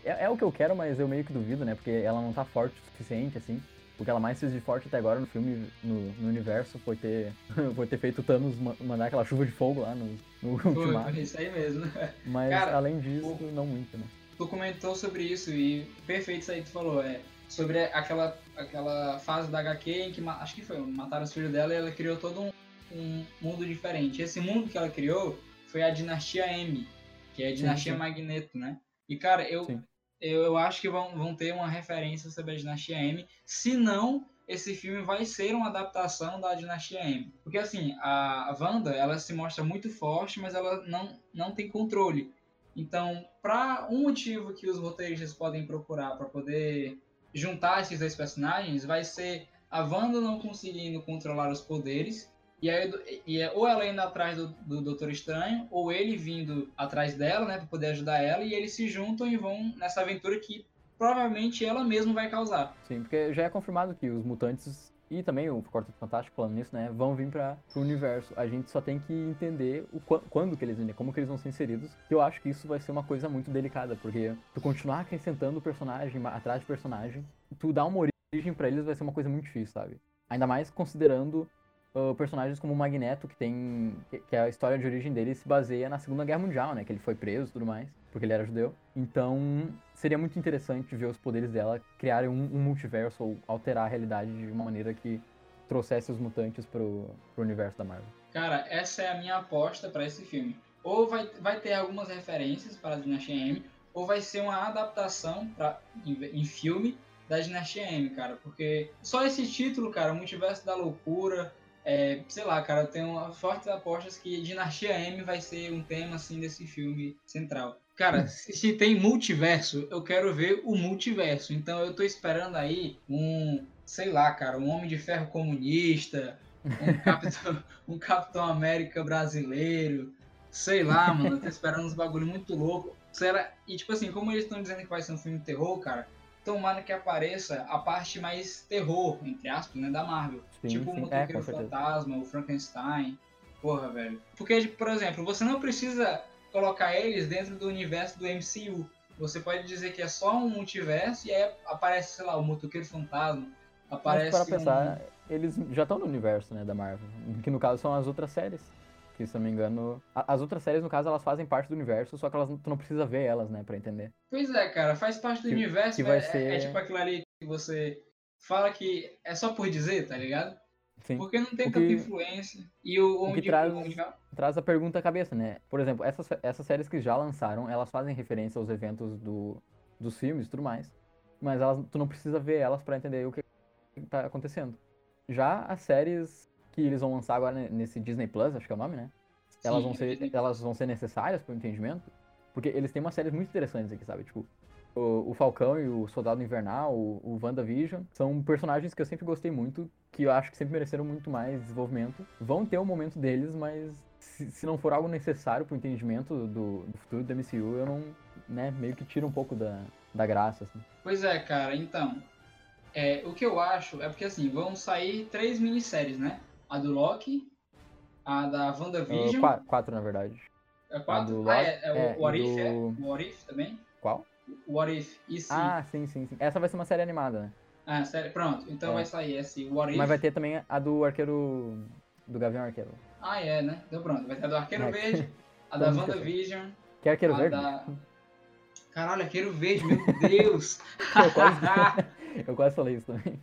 é, é, o que eu quero, mas eu meio que duvido, né? Porque ela não tá forte o suficiente, assim. O que ela mais fez de forte até agora no filme, no, no universo, foi ter, foi ter feito Thanos mandar aquela chuva de fogo lá no, no foi, Ultimato. Foi isso aí mesmo. Mas Cara, além disso, o... não muito, né? tu comentou sobre isso e perfeito isso aí que tu falou, é sobre aquela, aquela fase da HQ em que, acho que foi, mataram os filhos dela e ela criou todo um, um mundo diferente. Esse mundo que ela criou foi a Dinastia M, que é a Dinastia sim, sim. Magneto, né? E, cara, eu, eu, eu acho que vão, vão ter uma referência sobre a Dinastia M, se não esse filme vai ser uma adaptação da Dinastia M. Porque, assim, a Wanda, ela se mostra muito forte, mas ela não, não tem controle. Então, para um motivo que os roteiristas podem procurar para poder juntar esses dois personagens, vai ser a Wanda não conseguindo controlar os poderes, e aí e é, ou ela indo atrás do, do Doutor Estranho, ou ele vindo atrás dela, né, para poder ajudar ela, e eles se juntam e vão nessa aventura que provavelmente ela mesma vai causar. Sim, porque já é confirmado que os mutantes e também o Quarteto Fantástico falando nisso, né, vão vir para o universo. A gente só tem que entender o quando que eles vêm, como que eles vão ser inseridos. Que eu acho que isso vai ser uma coisa muito delicada, porque tu continuar acrescentando personagem atrás de personagem, tu dá uma origem para eles vai ser uma coisa muito difícil, sabe? Ainda mais considerando personagens como o Magneto, que tem que a história de origem dele se baseia na Segunda Guerra Mundial, né, que ele foi preso e tudo mais, porque ele era judeu. Então, seria muito interessante ver os poderes dela criarem um, um multiverso ou alterar a realidade de uma maneira que trouxesse os mutantes pro, pro universo da Marvel. Cara, essa é a minha aposta para esse filme. Ou vai, vai ter algumas referências para a Dinastia M, ou vai ser uma adaptação pra, em, em filme da Dinastia M, cara. Porque só esse título, cara, Multiverso da Loucura, é, sei lá, cara, eu tenho fortes apostas que Dinastia M vai ser um tema, assim, desse filme central. Cara, se tem multiverso, eu quero ver o multiverso. Então eu tô esperando aí um, sei lá, cara, um Homem de Ferro comunista, um Capitão, um Capitão América brasileiro, sei lá, mano, eu tô esperando uns bagulho muito louco. Será? E tipo assim, como eles estão dizendo que vai ser um filme de terror, cara, tomara que apareça a parte mais terror, entre aspas, né, da Marvel. Sim, tipo sim. o é, Motoqueiro é, Fantasma, o Frankenstein. Porra, velho. Porque, por exemplo, você não precisa colocar eles dentro do universo do MCU. Você pode dizer que é só um multiverso e aí aparece, sei lá, o Motoqueiro Fantasma. Aparece. Mas para pensar, um... eles já estão no universo, né, da Marvel. Que no caso são as outras séries. Que se não me engano. As outras séries, no caso, elas fazem parte do universo, só que elas, tu não precisa ver elas, né, pra entender. Pois é, cara, faz parte do que, universo. Que vai é, ser... é tipo aquilo ali que você fala que é só por dizer, tá ligado? Sim. Porque não tem que, tanta influência. E o, o que traz, traz a pergunta à cabeça, né? Por exemplo, essas, essas séries que já lançaram, elas fazem referência aos eventos do, dos filmes e tudo mais. Mas elas, tu não precisa ver elas para entender o que tá acontecendo. Já as séries que eles vão lançar agora nesse Disney Plus, acho que é o nome, né? Elas, Sim, vão, ser, elas vão ser necessárias para o entendimento. Porque eles têm umas séries muito interessantes aqui, sabe? Tipo, o, o Falcão e o Soldado Invernal, o, o WandaVision, são personagens que eu sempre gostei muito, que eu acho que sempre mereceram muito mais desenvolvimento. Vão ter o um momento deles, mas se, se, não for algo necessário pro entendimento do, do, futuro do MCU, eu não, né, meio que tira um pouco da, da graça, assim. Pois é, cara, então, é, o que eu acho é porque, assim, vão sair três minisséries, né? A do Loki, a da WandaVision... Uh, quatro, na verdade. É quatro? Ah, é, é, o, é, o What If, do... é? O What If também? Qual? What If, e se... Ah, sim, sim, sim. Essa vai ser uma série animada, né? Ah, série, pronto. Então é. vai sair esse What If. Mas vai ter também a do Arqueiro... Do Gavião Arqueiro. Ah, é, né? Então pronto. Vai ter a do Arqueiro é. Verde, a da WandaVision... Que é Arqueiro Verde? Da... Caralho, Arqueiro Verde, meu Deus! eu, quase... eu quase falei isso também.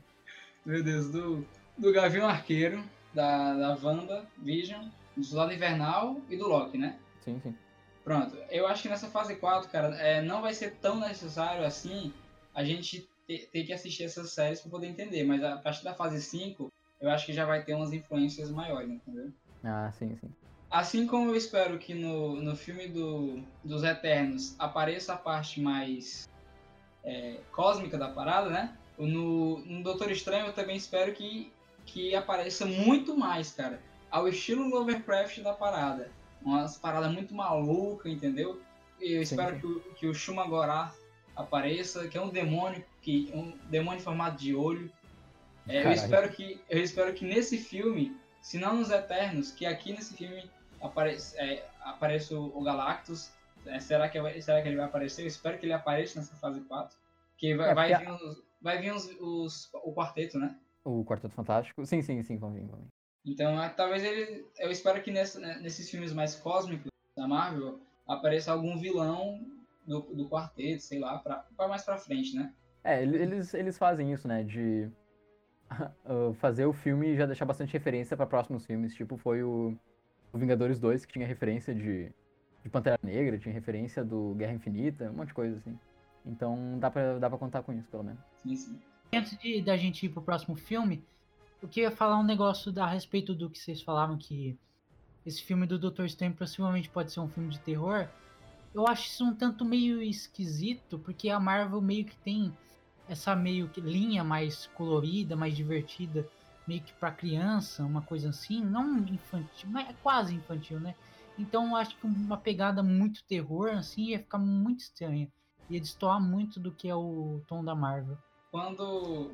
Meu Deus, do, do Gavião Arqueiro, da, da WandaVision, do Soldado Invernal e do Loki, né? Sim, sim. Pronto, eu acho que nessa fase 4, cara, é, não vai ser tão necessário assim a gente ter, ter que assistir essas séries para poder entender, mas a partir da fase 5, eu acho que já vai ter umas influências maiores, entendeu? Ah, sim, sim. Assim como eu espero que no, no filme do, dos Eternos apareça a parte mais é, cósmica da parada, né? No, no Doutor Estranho eu também espero que, que apareça muito mais, cara. ao estilo Lovecraft da parada. Umas paradas muito malucas, entendeu? E eu espero sim. Que, o, que o apareça, que é um demônio, que um demônio formado de olho. É, eu espero que eu espero que nesse filme, se não nos Eternos, que aqui nesse filme apareça, é, apareça o, o Galactus. É, será, que, será que ele vai aparecer? Eu espero que ele apareça nessa fase 4. Que vai, é, vai vir, os, vai vir os, os, o quarteto, né? O Quarteto Fantástico. Sim, sim, sim, vão vir, vão vir. Então, é, talvez ele. Eu espero que nesse, né, nesses filmes mais cósmicos da Marvel apareça algum vilão do, do quarteto, sei lá, pra, pra mais pra frente, né? É, eles, eles fazem isso, né? De uh, fazer o filme e já deixar bastante referência para próximos filmes. Tipo, foi o, o, Vingadores 2, que tinha referência de, de Pantera Negra, tinha referência do Guerra Infinita, um monte de coisa assim. Então dá pra, dá pra contar com isso, pelo menos. Sim, sim. Antes de, da gente ir pro próximo filme, eu queria falar um negócio a respeito do que vocês falavam que esse filme do Dr. Strange possivelmente pode ser um filme de terror. Eu acho isso um tanto meio esquisito, porque a Marvel meio que tem essa meio que linha mais colorida, mais divertida, meio que para criança, uma coisa assim, não infantil, mas é quase infantil, né? Então eu acho que uma pegada muito terror assim ia ficar muito estranha. Ia destoar muito do que é o tom da Marvel. Quando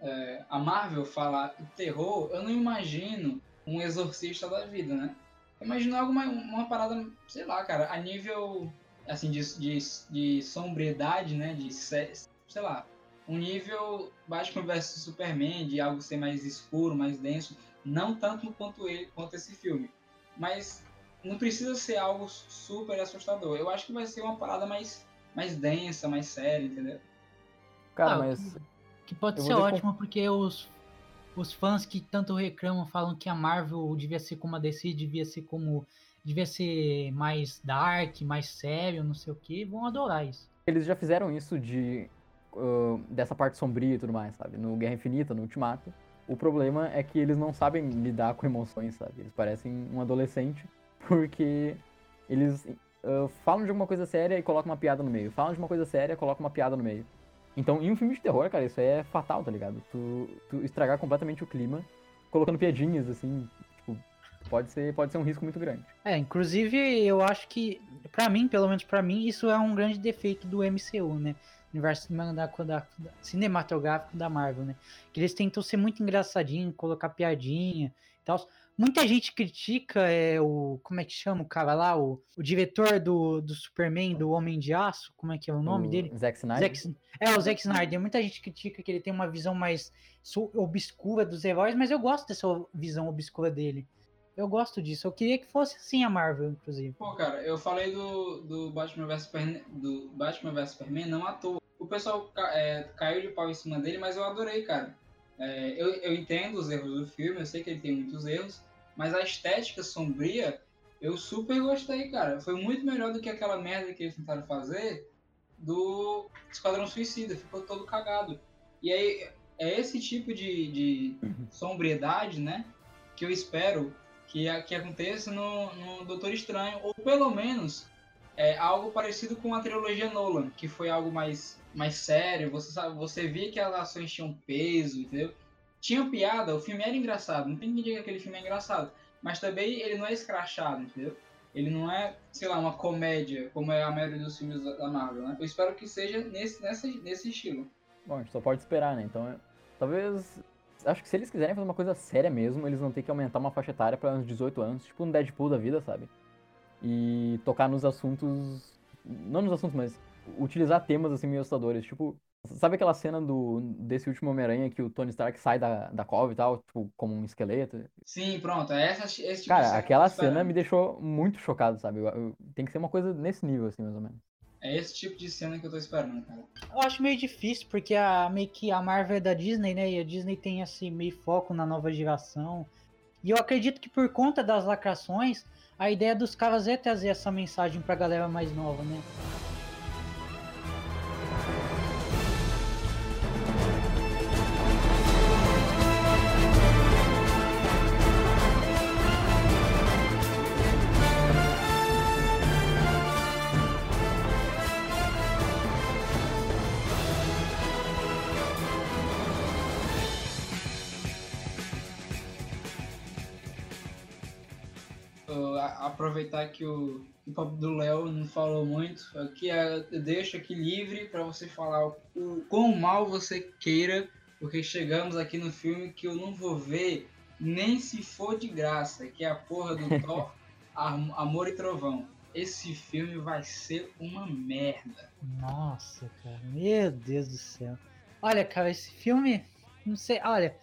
é, a Marvel fala terror, eu não imagino um exorcista da vida, né? Eu imagino alguma uma parada, sei lá, cara, a nível assim de, de, de sombriedade, né? De sei lá, um nível Batman vs Superman, de algo ser mais escuro, mais denso, não tanto quanto ele, quanto esse filme. Mas não precisa ser algo super assustador. Eu acho que vai ser uma parada mais mais densa, mais séria, entendeu? Cara, ah, mas que pode ser ótimo com... porque os, os fãs que tanto reclamam falam que a Marvel devia ser como a DC, devia ser como. devia ser mais dark, mais sério, não sei o que, vão adorar isso. Eles já fizeram isso de. Uh, dessa parte sombria e tudo mais, sabe? No Guerra Infinita, no Ultimato. O problema é que eles não sabem lidar com emoções, sabe? Eles parecem um adolescente, porque eles uh, falam de alguma coisa séria e colocam uma piada no meio. Falam de uma coisa séria e colocam uma piada no meio. Então, em um filme de terror, cara, isso é fatal, tá ligado? Tu, tu estragar completamente o clima, colocando piadinhas, assim, tipo, pode ser, pode ser um risco muito grande. É, inclusive, eu acho que, para mim, pelo menos para mim, isso é um grande defeito do MCU, né? Universo cinematográfico da Marvel, né? Que eles tentam ser muito engraçadinho, colocar piadinha e tal. Muita gente critica é, o. Como é que chama o cara lá? O, o diretor do, do Superman, do Homem de Aço. Como é que é o nome o dele? Zack Snyder. Zack, é, o Zack Snyder. Muita gente critica que ele tem uma visão mais obscura dos heróis, mas eu gosto dessa visão obscura dele. Eu gosto disso. Eu queria que fosse assim a Marvel, inclusive. Pô, cara, eu falei do, do Batman vs Superman, do Batman vs Superman não à toa. O pessoal é, caiu de pau em cima dele, mas eu adorei, cara. É, eu, eu entendo os erros do filme, eu sei que ele tem muitos erros, mas a estética sombria, eu super gostei, cara. Foi muito melhor do que aquela merda que eles tentaram fazer do Esquadrão Suicida. Ficou todo cagado. E aí, é esse tipo de, de sombriedade, né? Que eu espero que, que aconteça no, no Doutor Estranho. Ou pelo menos é, algo parecido com a trilogia Nolan, que foi algo mais, mais sério. Você, sabe, você via que as ações tinham peso, entendeu? tinha piada, o filme era engraçado, não tem ninguém diga que aquele filme é engraçado, mas também ele não é escrachado, entendeu? Ele não é, sei lá, uma comédia, como é a maioria dos filmes da Marvel, né? Eu espero que seja nesse, nesse, nesse estilo. Bom, a gente só pode esperar, né? Então, talvez. Acho que se eles quiserem fazer uma coisa séria mesmo, eles vão ter que aumentar uma faixa etária para uns 18 anos, tipo um Deadpool da vida, sabe? E tocar nos assuntos. Não nos assuntos, mas utilizar temas assim meio assustadores. Tipo, Sabe aquela cena do, desse último Homem-Aranha que o Tony Stark sai da, da cova e tal, tipo, como um esqueleto? Sim, pronto. É essa, esse tipo Cara, aquela cena me deixou muito chocado, sabe? Eu, eu, tem que ser uma coisa nesse nível, assim, mais ou menos. É esse tipo de cena que eu tô esperando, cara. Eu acho meio difícil, porque a, meio que a Marvel é da Disney, né? E a Disney tem esse meio foco na nova geração. E eu acredito que por conta das lacrações, a ideia dos caras é trazer essa mensagem pra galera mais nova, né? Aproveitar que o o papo do Léo não falou muito. Aqui é, eu deixo aqui livre para você falar o quão mal você queira, porque chegamos aqui no filme que eu não vou ver nem se for de graça, que é a porra do Thor, Amor e Trovão. Esse filme vai ser uma merda. Nossa, cara, meu Deus do céu. Olha, cara, esse filme, não sei, olha,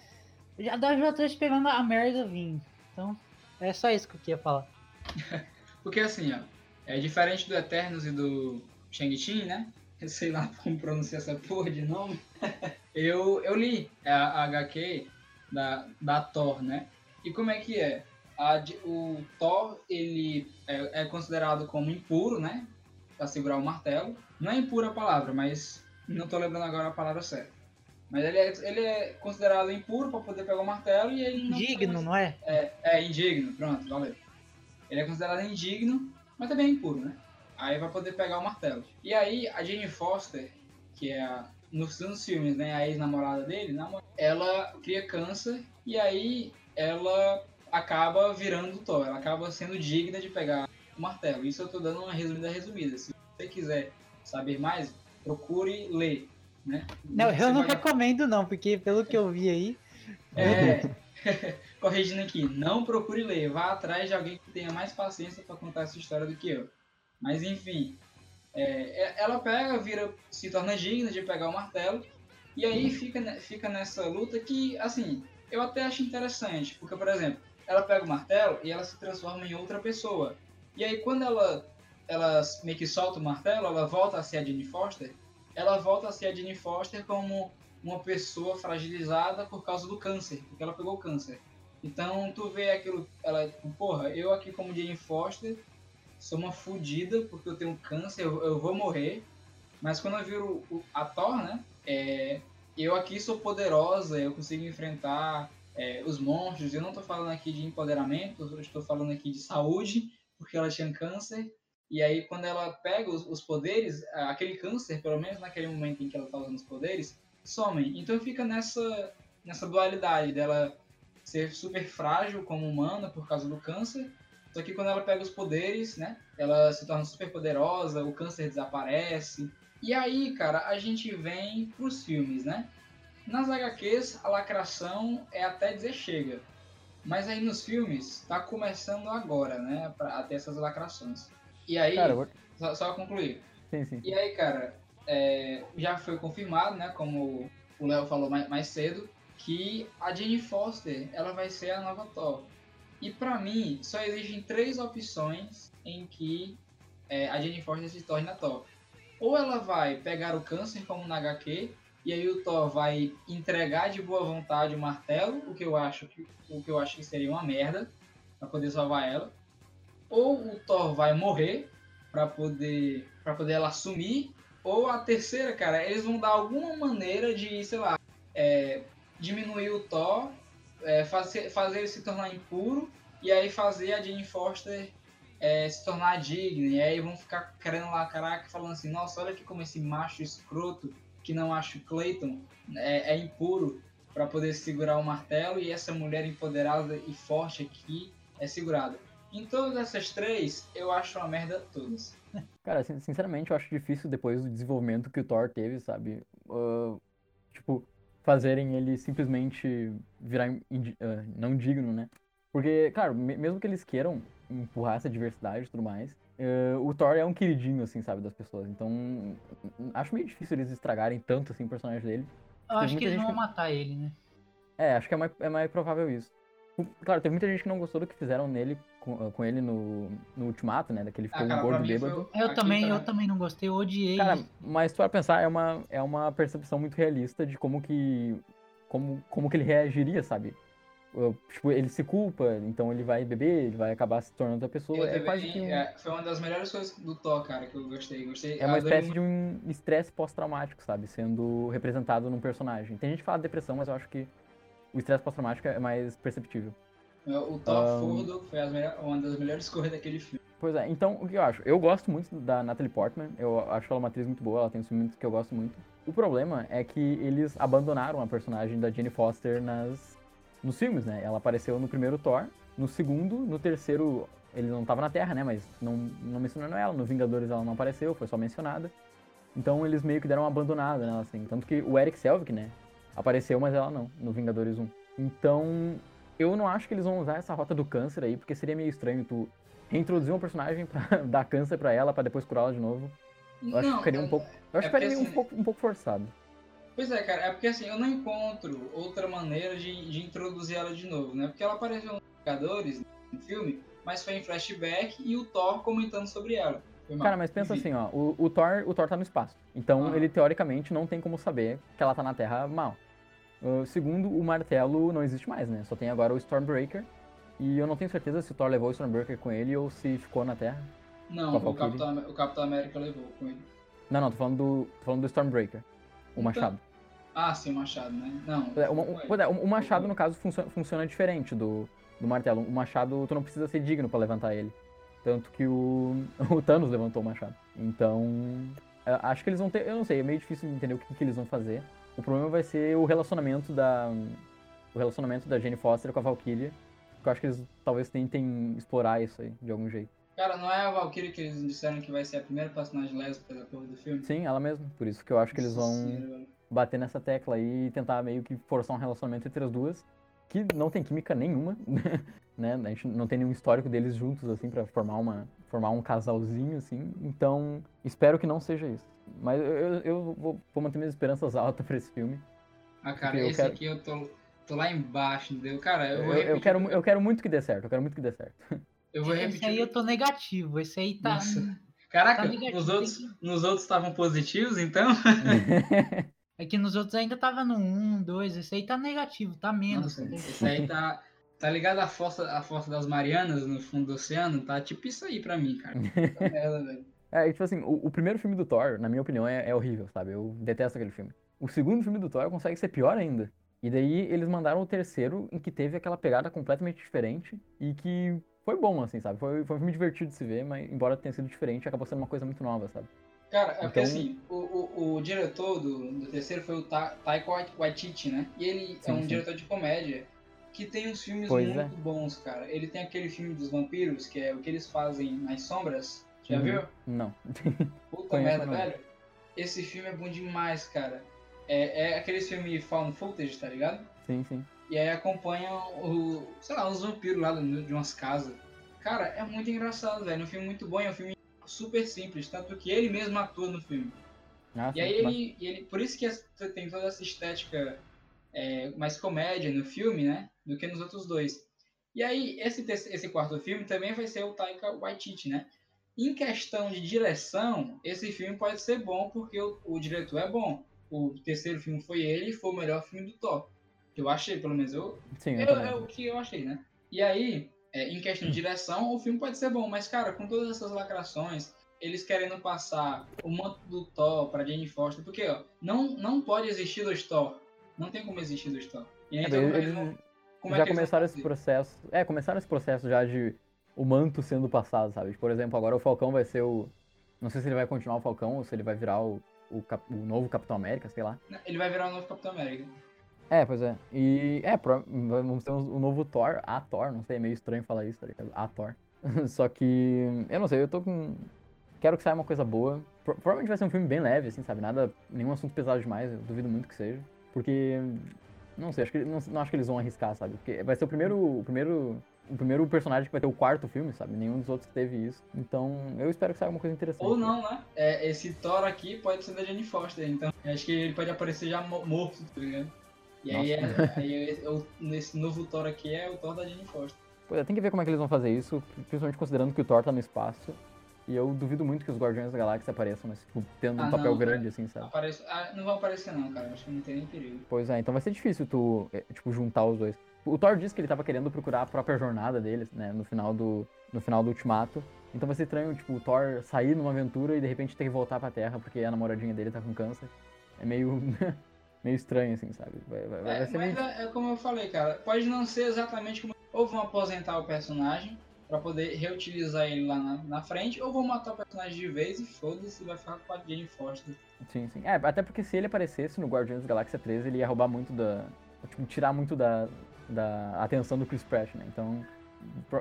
já, já tô esperando a merda vir. Então, é só isso que eu queria falar. Porque assim, ó, é diferente do Eternos e do Shang-Chi, né? Eu sei lá como pronunciar essa porra de nome. eu, eu li a, a HQ da, da Thor, né? E como é que é? A, o Thor, ele é, é, considerado como impuro, né? Pra segurar o martelo. Não é impura a palavra, mas não tô lembrando agora a palavra certa. Mas ele é, ele é considerado impuro para poder pegar o martelo e ele não. Indigno, não é? É, é indigno, pronto, valeu. Ele é considerado indigno, mas também é impuro, né? Aí vai poder pegar o martelo. E aí a Jane Foster, que é a, nos, nos filmes, né, a ex-namorada dele, ela cria câncer e aí ela acaba virando Thor. Ela acaba sendo digna de pegar o martelo. Isso eu tô dando uma resumida resumida. Se você quiser saber mais, procure ler. Né? Não, eu não vai... recomendo não, porque pelo que eu vi aí. É, corrigindo aqui, não procure ler, vá atrás de alguém que tenha mais paciência para contar essa história do que eu. Mas enfim, é, é, ela pega, vira, se torna digna de pegar o martelo, e aí fica, fica nessa luta que, assim, eu até acho interessante, porque, por exemplo, ela pega o martelo e ela se transforma em outra pessoa. E aí quando ela, ela meio que solta o martelo, ela volta a ser a Jenny Foster, ela volta a ser a Jenny Foster como uma pessoa fragilizada por causa do câncer, porque ela pegou câncer. Então tu vê aquilo, ela, porra, eu aqui como Jane Foster sou uma fodida porque eu tenho câncer, eu, eu, vou morrer. Mas quando eu viro o, a Thor, né, é, eu aqui sou poderosa, eu consigo enfrentar é, os monstros. Eu não estou falando aqui de empoderamento, eu estou falando aqui de saúde, porque ela tinha câncer. E aí quando ela pega os, os poderes, aquele câncer, pelo menos naquele momento em que ela está usando os poderes, somem. Então fica nessa, nessa dualidade dela ser super frágil como humana por causa do câncer, só que quando ela pega os poderes, né, ela se torna super poderosa, o câncer desaparece. E aí, cara, a gente vem pros filmes, né? Nas HQs, a lacração é até dizer chega. Mas aí nos filmes, tá começando agora, né? Pra ter essas lacrações. E aí, cara, vou... só, só concluir. Sim, sim. E aí, cara, é, já foi confirmado, né, como o Léo falou mais, mais, cedo, que a Jane Foster ela vai ser a nova Thor. E para mim, só existem três opções em que é, a Jane Foster se torne a Thor. Ou ela vai pegar o câncer como na HQ, e aí o Thor vai entregar de boa vontade o martelo, o que eu acho que, o que, eu acho que seria uma merda, para poder salvar ela. Ou o Thor vai morrer para poder, pra poder ela assumir ou a terceira, cara, eles vão dar alguma maneira de, sei lá, é, diminuir o Thor, é, fazer, fazer ele se tornar impuro, e aí fazer a Jane Foster é, se tornar digna. E aí vão ficar querendo lá, caraca, falando assim, nossa, olha aqui como esse macho escroto, que não acha o Clayton, é, é impuro para poder segurar o martelo, e essa mulher empoderada e forte aqui é segurada. Em todas essas três, eu acho uma merda todas. Cara, sinceramente, eu acho difícil depois do desenvolvimento que o Thor teve, sabe? Uh, tipo, fazerem ele simplesmente virar uh, não digno, né? Porque, claro, mesmo que eles queiram empurrar essa diversidade e tudo mais, uh, o Thor é um queridinho, assim, sabe, das pessoas. Então, acho meio difícil eles estragarem tanto, assim, o personagem dele. Eu acho que eles vão que... matar ele, né? É, acho que é mais, é mais provável isso. Claro, teve muita gente que não gostou do que fizeram nele, com, ah, com ele no, no Ultimato, né? Daquele ficou ah, cara, um gordo bêbado. Foi... Eu também, eu também não gostei, eu odiei. Cara, mas tu vai pensar, é uma, é uma percepção muito realista de como que. Como, como que ele reagiria, sabe? Tipo, ele se culpa, então ele vai beber, ele vai acabar se tornando outra pessoa. Eu é também, quase que um... é, foi uma das melhores coisas do Thor, cara, que eu gostei. gostei é uma espécie muito... de um estresse pós-traumático, sabe? Sendo representado num personagem. Tem gente que fala de depressão, mas eu acho que o estresse pós-traumático é mais perceptível. É, o Thor um... Furdo foi uma das melhores coisas daquele filme. Pois é, então o que eu acho? Eu gosto muito da Natalie Portman, eu acho ela uma atriz muito boa, ela tem um filme que eu gosto muito. O problema é que eles abandonaram a personagem da Jane Foster nas, nos filmes, né? Ela apareceu no primeiro Thor, no segundo, no terceiro ele não tava na Terra, né? Mas não, não mencionando ela. No Vingadores ela não apareceu, foi só mencionada. Então eles meio que deram uma abandonada nela, assim. Tanto que o Eric Selvig, né? Apareceu, mas ela não, no Vingadores 1. Então, eu não acho que eles vão usar essa rota do câncer aí, porque seria meio estranho tu reintroduzir uma personagem pra dar câncer pra ela, pra depois curá-la de novo. Eu acho que ficaria um pouco. Eu acho que ficaria assim, um, pouco, um pouco forçado. Pois é, cara, é porque assim, eu não encontro outra maneira de, de introduzir ela de novo, né? Porque ela apareceu nos Vingadores, no filme, mas foi em flashback e o Thor comentando sobre ela. Cara, mas pensa assim, ó, o, o, Thor, o Thor tá no espaço. Então ah. ele teoricamente não tem como saber que ela tá na Terra mal. Uh, segundo, o martelo não existe mais, né? Só tem agora o Stormbreaker. E eu não tenho certeza se o Thor levou o Stormbreaker com ele ou se ficou na Terra. Não, o Capitão, o Capitão América levou com ele. Não, não, tô falando do, tô falando do Stormbreaker. O então... machado. Ah, sim, o machado, né? Não. É, uma, um, é, o machado, no caso, funciona, funciona diferente do, do martelo. O machado, tu não precisa ser digno para levantar ele. Tanto que o, o Thanos levantou o machado. Então, acho que eles vão ter. Eu não sei, é meio difícil entender o que, que eles vão fazer. O problema vai ser o relacionamento da. O relacionamento da Jane Foster com a Valkyria. Eu acho que eles talvez tentem explorar isso aí, de algum jeito. Cara, não é a Valkyrie que eles disseram que vai ser a primeira personagem lésbica da porra do filme? Sim, ela mesma. Por isso que eu acho que eles vão Sim, bater nessa tecla aí e tentar meio que forçar um relacionamento entre as duas. Que não tem química nenhuma, né? A gente não tem nenhum histórico deles juntos, assim, para formar uma formar um casalzinho, assim. Então, espero que não seja isso. Mas eu, eu, vou, vou, manter minhas esperanças altas pra esse filme. Ah, cara, esse quero... aqui eu tô, tô lá embaixo, entendeu? Cara, eu vou eu, eu, quero, eu quero muito que dê certo, eu quero muito que dê certo. Eu vou repetir. Esse aí eu tô negativo, esse aí tá. Nossa. Caraca, tá nos, outros, que... nos outros estavam positivos, então? é que nos outros ainda tava no 1, 2, esse aí tá negativo, tá menos. Nossa, esse aí tá. Tá ligado a força, a força das Marianas no fundo do oceano? Tá tipo isso aí pra mim, cara. É, tipo assim, o, o, primeiro filme do Thor, na minha opinião, é, é, horrível, sabe? Eu detesto aquele filme. O segundo filme do Thor consegue ser pior ainda. E daí eles mandaram o terceiro, em que teve aquela pegada completamente diferente e que foi bom, assim, sabe? Foi, foi um filme divertido de se ver, mas embora tenha sido diferente, acabou sendo uma coisa muito nova, sabe? Cara, é então... porque assim, o, o, o, diretor do, do terceiro foi o Ta Taika Waititi, né? E ele sim, é um sim. diretor de comédia que tem uns filmes pois muito é. bons, cara. Ele tem aquele filme dos vampiros, que é o que eles fazem nas sombras. Já uhum. viu? Não. Puta merda, velho. Esse filme é bom demais, cara. É, é aquele filme found footage, tá ligado? Sim, sim. E aí acompanham o, sei lá, os vampiros lá de umas casas. Cara, é muito engraçado, velho. É um filme muito bom, é um filme super simples, tanto que ele mesmo atua no filme. Ah, e aí ele, ele, por isso que tem toda essa estética é, mais comédia no filme, né? Do que nos outros dois. E aí, esse, esse quarto filme também vai ser o Taika Waititi, né? Em questão de direção, esse filme pode ser bom porque o, o diretor é bom. O terceiro filme foi ele e foi o melhor filme do Thor. Que eu achei, pelo menos. Eu, Sim, eu, é o que eu achei, né? E aí, é, em questão de direção, o filme pode ser bom, mas, cara, com todas essas lacrações, eles querendo passar o manto do Thor pra Jane Foster, porque, ó, não, não pode existir dois Thor. Não tem como existir dois Thor. E aí, é, então, eles, vão, como já é começaram esse processo. É, começaram esse processo já de o manto sendo passado, sabe? Por exemplo, agora o Falcão vai ser o. Não sei se ele vai continuar o Falcão ou se ele vai virar o, o, Cap... o novo Capitão América, sei lá. Ele vai virar o novo Capitão América. É, pois é. E é, vamos ter o um novo Thor, a Thor, não sei, é meio estranho falar isso, tá ligado? A Thor. Só que, eu não sei, eu tô com. Quero que saia uma coisa boa. Provavelmente vai ser um filme bem leve, assim, sabe? Nada, nenhum assunto pesado demais, eu duvido muito que seja. Porque, não sei, acho que, não, não acho que eles vão arriscar, sabe? Porque vai ser o primeiro, o primeiro o primeiro personagem que vai ter o quarto filme, sabe? Nenhum dos outros teve isso. Então, eu espero que saia alguma coisa interessante. Ou não, né? É, esse Thor aqui pode ser da Jane Foster, então acho que ele pode aparecer já morto, tá ligado? E aí, é, aí eu, nesse novo Thor aqui é o Thor da Jane Foster. Pois é, tem que ver como é que eles vão fazer isso, principalmente considerando que o Thor tá no espaço. E eu duvido muito que os Guardiões da Galáxia apareçam, mas tipo, tendo ah, um papel não, grande, assim, sabe? Aparece... Ah, não vão aparecer não, cara. Acho que não tem nem perigo. Pois é, então vai ser difícil tu, é, tipo, juntar os dois. O Thor disse que ele tava querendo procurar a própria jornada deles, né, no final do, no final do Ultimato. Então vai ser estranho, tipo, o Thor sair numa aventura e de repente ter que voltar pra Terra porque a namoradinha dele tá com câncer. É meio... meio estranho, assim, sabe? Vai, vai, é, vai ser mas meio... é, é, como eu falei, cara. Pode não ser exatamente como. Ou vão aposentar o personagem para poder reutilizar ele lá na, na, frente, ou vão matar o personagem de vez e foda-se, vai ficar com a Jane Foster. Sim, sim. É, até porque se ele aparecesse no Guardiões da Galáxia 13, ele ia roubar muito da. Tipo, tirar muito da, da atenção do Chris Pratt, né? Então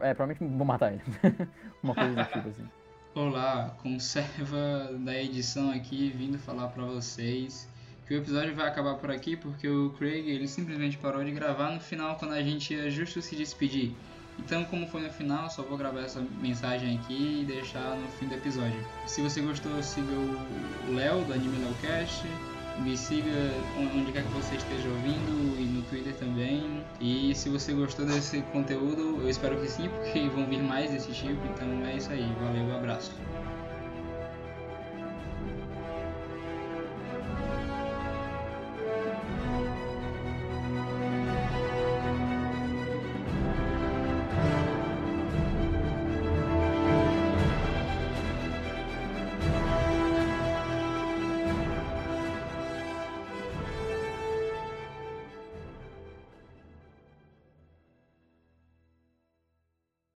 É, provavelmente vou matar ele. Uma coisa do tipo assim. Olá, conserva da edição aqui, vindo falar para vocês que o episódio vai acabar por aqui porque o Craig ele simplesmente parou de gravar no final quando a gente ia justo se despedir. Então, como foi no final, só vou gravar essa mensagem aqui e deixar no fim do episódio. Se você gostou, siga o Léo do Anime Leocast. Me siga onde quer que você esteja ouvindo e no Twitter também. E se você gostou desse conteúdo, eu espero que sim, porque vão vir mais desse tipo. Então é isso aí. Valeu, um abraço.